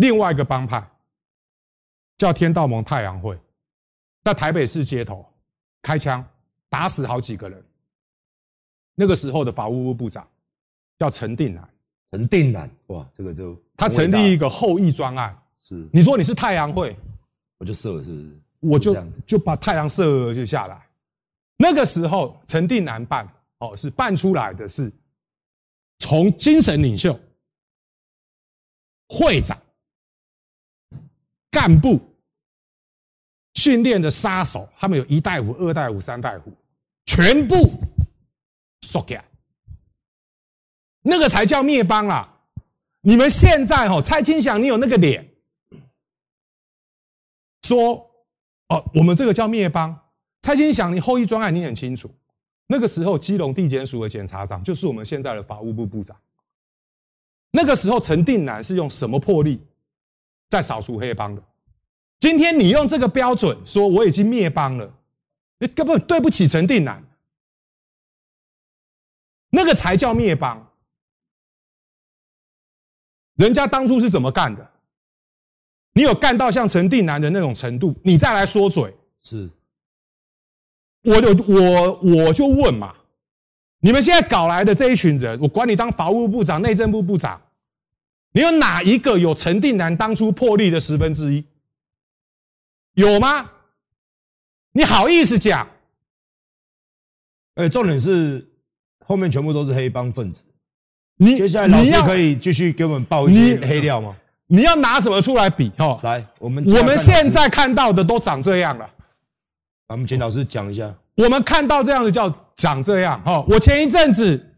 另外一个帮派叫天道盟太阳会，在台北市街头开枪打死好几个人。那个时候的法务部部长叫陈定南，陈定南，哇，这个就他成立一个后裔专案。是，你说你是太阳会，我就射了，是不是？我就就把太阳射就下来。那个时候，陈定南办哦，是办出来的是从精神领袖、会长、干部训练的杀手，他们有一代虎、二代虎、三代虎，全部收起来，那个才叫灭帮啊！你们现在哦，蔡清祥，你有那个脸说哦，我们这个叫灭帮？蔡清祥，你后翼专案你很清楚，那个时候基隆地检署的检察长就是我们现在的法务部部长。那个时候陈定南是用什么魄力在扫除黑帮的？今天你用这个标准说我已经灭帮了，你根本对不起陈定南，那个才叫灭帮。人家当初是怎么干的？你有干到像陈定南的那种程度，你再来说嘴，是，我就我我就问嘛，你们现在搞来的这一群人，我管你当法务部长、内政部部长，你有哪一个有陈定南当初破例的十分之一？有吗？你好意思讲？哎，重点是后面全部都是黑帮分子。你接下来老师可以继续给我们爆一些黑料吗？你要拿什么出来比？哈，来，我们我们现在看到的都长这样了。我们请老师讲一下。我们看到这样的叫长这样。哈，我前一阵子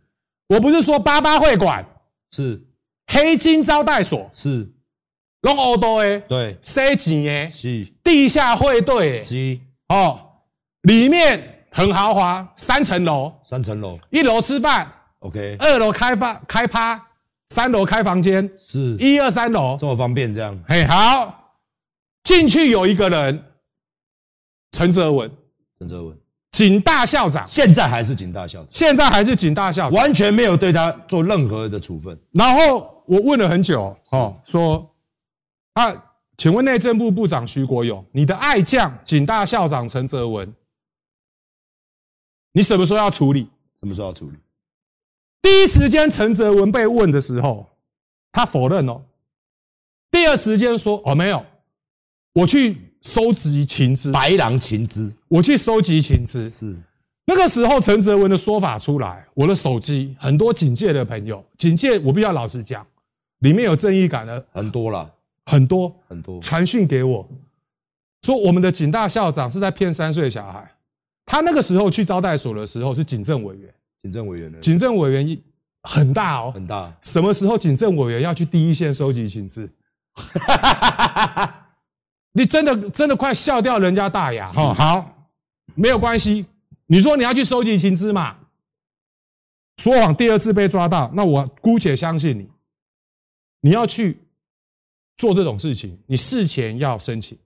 我不是说八八会馆是黑金招待所是。弄欧多诶，对，塞钱诶，是。地下汇兑是。哦，里面很豪华，三层楼，三层楼，一楼吃饭。OK，二楼开发开趴，三楼开房间，是。一二三楼。这么方便这样。嘿，好，进去有一个人，陈泽文，陈泽文，警大校长，现在还是警大校长，现在还是警大校长，完全没有对他做任何的处分。然后我问了很久，哦，说啊，请问内政部部长徐国勇，你的爱将警大校长陈泽文，你什么时候要处理？什么时候要处理？第一时间，陈泽文被问的时候，他否认哦。第二时间说：“哦，没有，我去收集情资，白狼情资，我去收集情资。”是那个时候，陈泽文的说法出来，我的手机很多警界的朋友，警界我必须要老实讲，里面有正义感的很多了，很多很多传讯给我，说我们的警大校长是在骗三岁小孩。他那个时候去招待所的时候是警政委员。警政委员呢？警政委员很大哦，很大。什么时候警政委员要去第一线收集情资？*laughs* 你真的真的快笑掉人家大牙哦！好，没有关系。你说你要去收集情资嘛？说谎第二次被抓到，那我姑且相信你。你要去做这种事情，你事前要申请，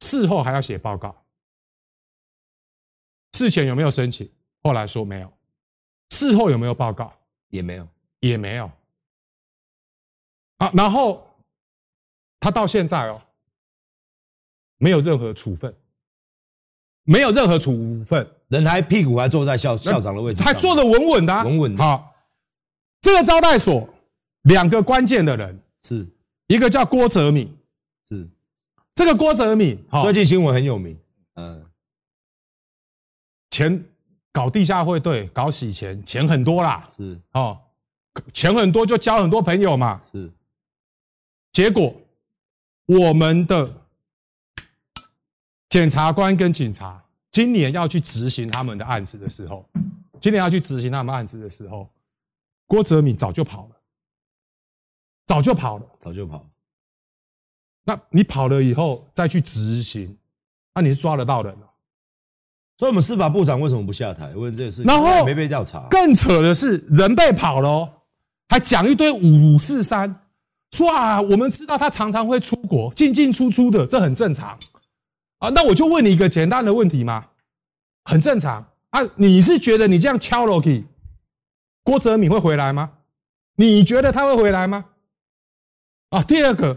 事后还要写报告。事前有没有申请？后来说没有，事后有没有报告？也没有，也没有。啊，然后他到现在哦，没有任何处分，没有任何处分，人还屁股还坐在校校长的位置上，还坐得稳稳的，稳稳的。好，这个招待所两个关键的人是一个叫郭哲敏，是这个郭哲敏，最近新闻很有名，嗯，钱。搞地下汇兑，搞洗钱，钱很多啦。是哦，钱很多就交很多朋友嘛。是，结果我们的检察官跟警察今年要去执行他们的案子的时候，今年要去执行他们案子的时候，郭哲敏早就跑了，早就跑了，早就跑了。那你跑了以后再去执行，那你是抓得到人了。所以，我们司法部长为什么不下台？问这个事情，然后没被调查。更扯的是，人被跑了哦，还讲一堆五四三，说啊，我们知道他常常会出国，进进出出的，这很正常啊。那我就问你一个简单的问题嘛，很正常啊。你是觉得你这样敲楼梯，郭哲敏会回来吗？你觉得他会回来吗？啊，第二个，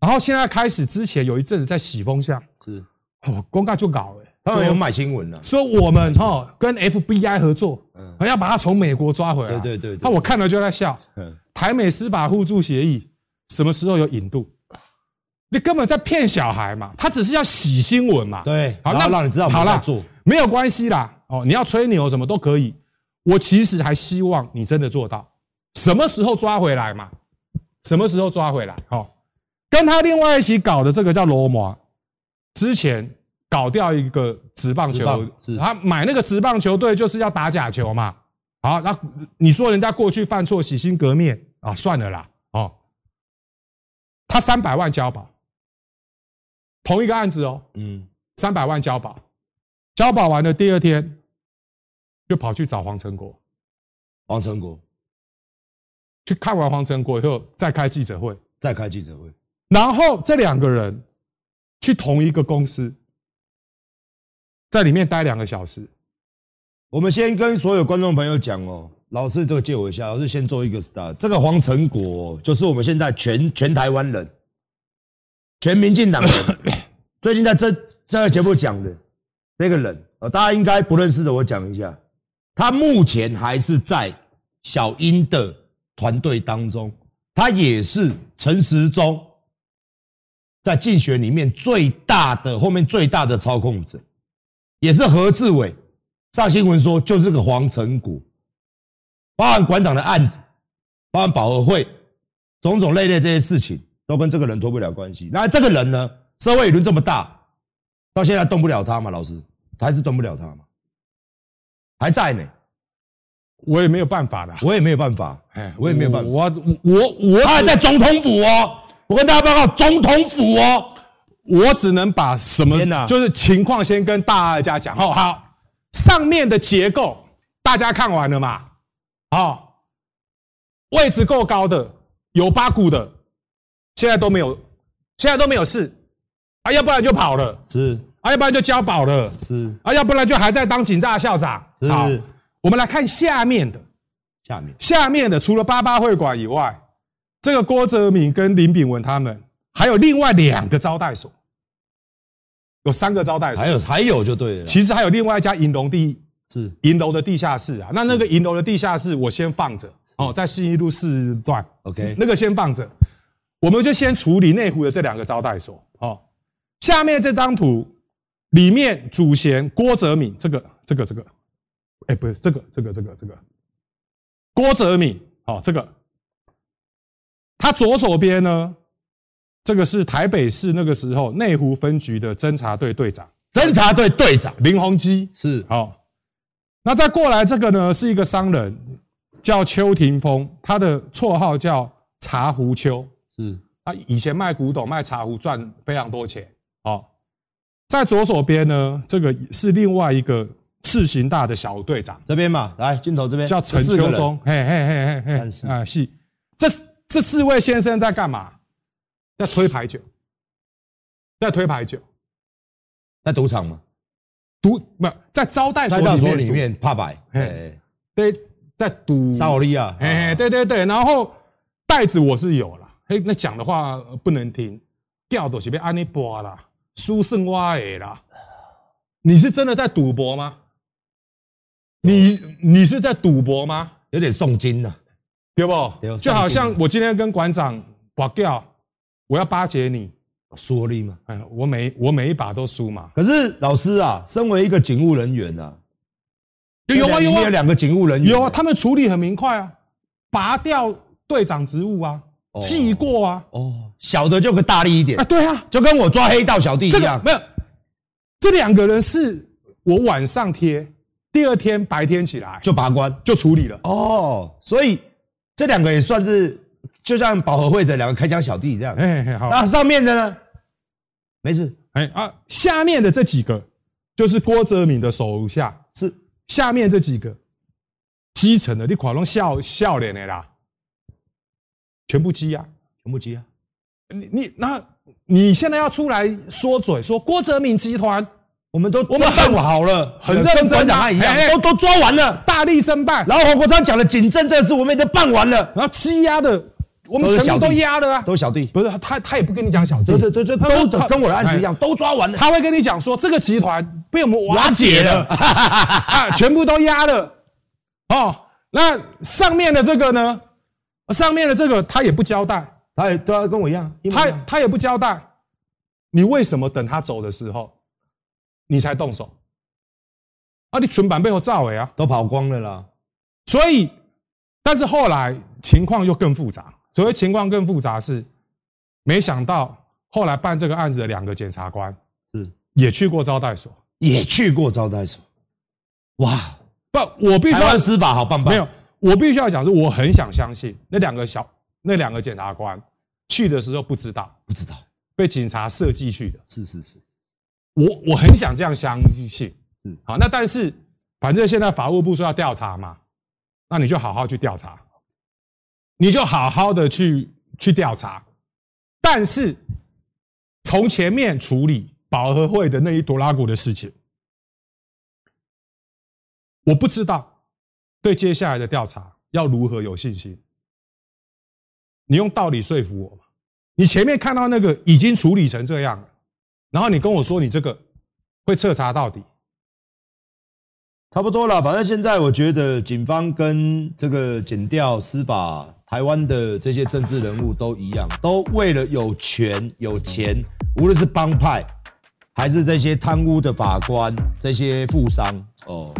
然后现在开始之前有一阵子在洗风向，是。哦，公告就搞哎，他们有买新闻了，说我们哈跟 FBI 合作，嗯，要把他从美国抓回来。对对对，那我看了就在笑。嗯，台美司法互助协议什么时候有引渡？你根本在骗小孩嘛，他只是要洗新闻嘛。对，好，那让你知道好了，做没有关系啦。哦，你要吹牛什么都可以。我其实还希望你真的做到，什么时候抓回来嘛？什么时候抓回来？哦，跟他另外一起搞的这个叫罗摩。之前搞掉一个职棒球，他买那个职棒球队就是要打假球嘛。好，那你说人家过去犯错洗心革面啊，算了啦。哦，他三百万交保，同一个案子哦，嗯，三百万交保，交保完了第二天，就跑去找黄成国，黄成国。去看完黄成国以后再开记者会，再开记者会，然后这两个人去同一个公司，在里面待两个小时。我们先跟所有观众朋友讲哦，老师这个借我一下，老师先做一个 start。这个黄成国就是我们现在全全台湾人、全民进党人 *laughs* 最近在这这个节目讲的那个人啊，大家应该不认识的，我讲一下，他目前还是在小英的团队当中，他也是陈时中在竞选里面最大的后面最大的操控者，也是何志伟。上新闻说，就是个黄成谷，包含馆长的案子，包含保和会，种种类类这些事情，都跟这个人脱不了关系。那这个人呢，社会舆论这么大，到现在动不了他嘛？老师，还是动不了他嘛？还在呢，我也没有办法的，我也没有办法，哎，我也没有办法。我我我，他还在总统府哦，我跟大家报告，总统府哦，我只能把什么就是情况先跟大家讲哦，好。上面的结构大家看完了嘛？哦，位置够高的有八股的，现在都没有，现在都没有事啊，要不然就跑了，是啊，要不然就交保了，是啊，要不然就还在当警大校长。是，好，我们来看下面的，下面下面的除了八八会馆以外，这个郭哲敏跟林炳文他们还有另外两个招待所。有三个招待所，还有还有就对了。其实还有另外一家银龙地是银楼的地下室啊。那那个银楼的地下室我先放着哦，在信义路四段。OK，那个先放着，我们就先处理内湖的这两个招待所哦。下面这张图里面主嫌郭哲敏，这个这个这个，哎，不是这个这个这个这个。郭哲敏哦，这个。他左手边呢？这个是台北市那个时候内湖分局的侦查队队长，侦查队队长。林鸿基。是。好。那再过来这个呢，是一个商人，叫邱廷峰，他的绰号叫茶壶邱，是。他以前卖古董、卖茶壶赚非常多钱。好，在左手边呢，这个是另外一个事情大的小队长，这边嘛，来镜头这边叫陈秋忠，嘿嘿嘿嘿嘿，啊是，这这四位先生在干嘛？在推牌九，在推牌九，在赌场吗？赌不在招待所里面，里面怕牌，哎，对，在赌萨利亚，哎，对对对，然后袋子我是有了，嘿，那讲的话不能听，掉都是被安尼播啦，输胜挖诶啦，你是真的在赌博吗？你你是在赌博吗？有点诵经呢，对不？就好像我今天跟馆长拔掉。我要巴结你，说力吗？哎，我每我每一把都输嘛。可是老师啊，身为一个警务人员啊，有啊有啊，有两个警务人员有啊，他们处理很明快啊，拔掉队长职务啊，记过啊。哦，小的就可大力一点啊，对啊，就跟我抓黑道小弟一样。没有，这两个人是我晚上贴，第二天白天起来就拔关就处理了。哦，所以这两个也算是。就像保和会的两个开枪小弟这样，哎，好。那上面的呢？没事，哎啊，下面的这几个就是郭哲敏的手下，是下面这几个基层的，你垮拢笑笑脸的啦，全部积压，全部积压！你你那你现在要出来说嘴，说郭哲铭集团，我们都我们办好了，很认真，馆长一样，都都抓完了，大力侦办。然后黄国昌讲的警政这事，我们也都办完了，然后积压的。我们全部都压了啊，都是小弟，不是他，他也不跟你讲小弟，对对对，都跟我的案子一样，都抓完了。他会跟你讲说，这个集团被我们瓦解了，*laughs* 啊，全部都压了。哦，那上面的这个呢？上面的这个他也不交代，他也都要跟我一样，他他也不交代。你为什么等他走的时候，你才动手？啊，你存版背后造伪啊，都跑光了啦。所以，但是后来情况又更复杂。所谓情况更复杂是，没想到后来办这个案子的两个检察官是也去过招待所，也去过招待所。哇，不，我必须要司法好棒棒。没有，我必须要讲是，我很想相信那两个小那两个检察官去的时候不知道，不知道被警察设计去的。是是是，我我很想这样相信。是好，那但是反正现在法务部说要调查嘛，那你就好好去调查。你就好好的去去调查。但是从前面处理保和会的那一朵拉古的事情，我不知道对接下来的调查要如何有信心。你用道理说服我嘛？你前面看到那个已经处理成这样，然后你跟我说你这个会彻查到底，差不多了。反正现在我觉得警方跟这个检调司法，台湾的这些政治人物都一样，都为了有权有钱，无论是帮派还是这些贪污的法官、这些富商哦。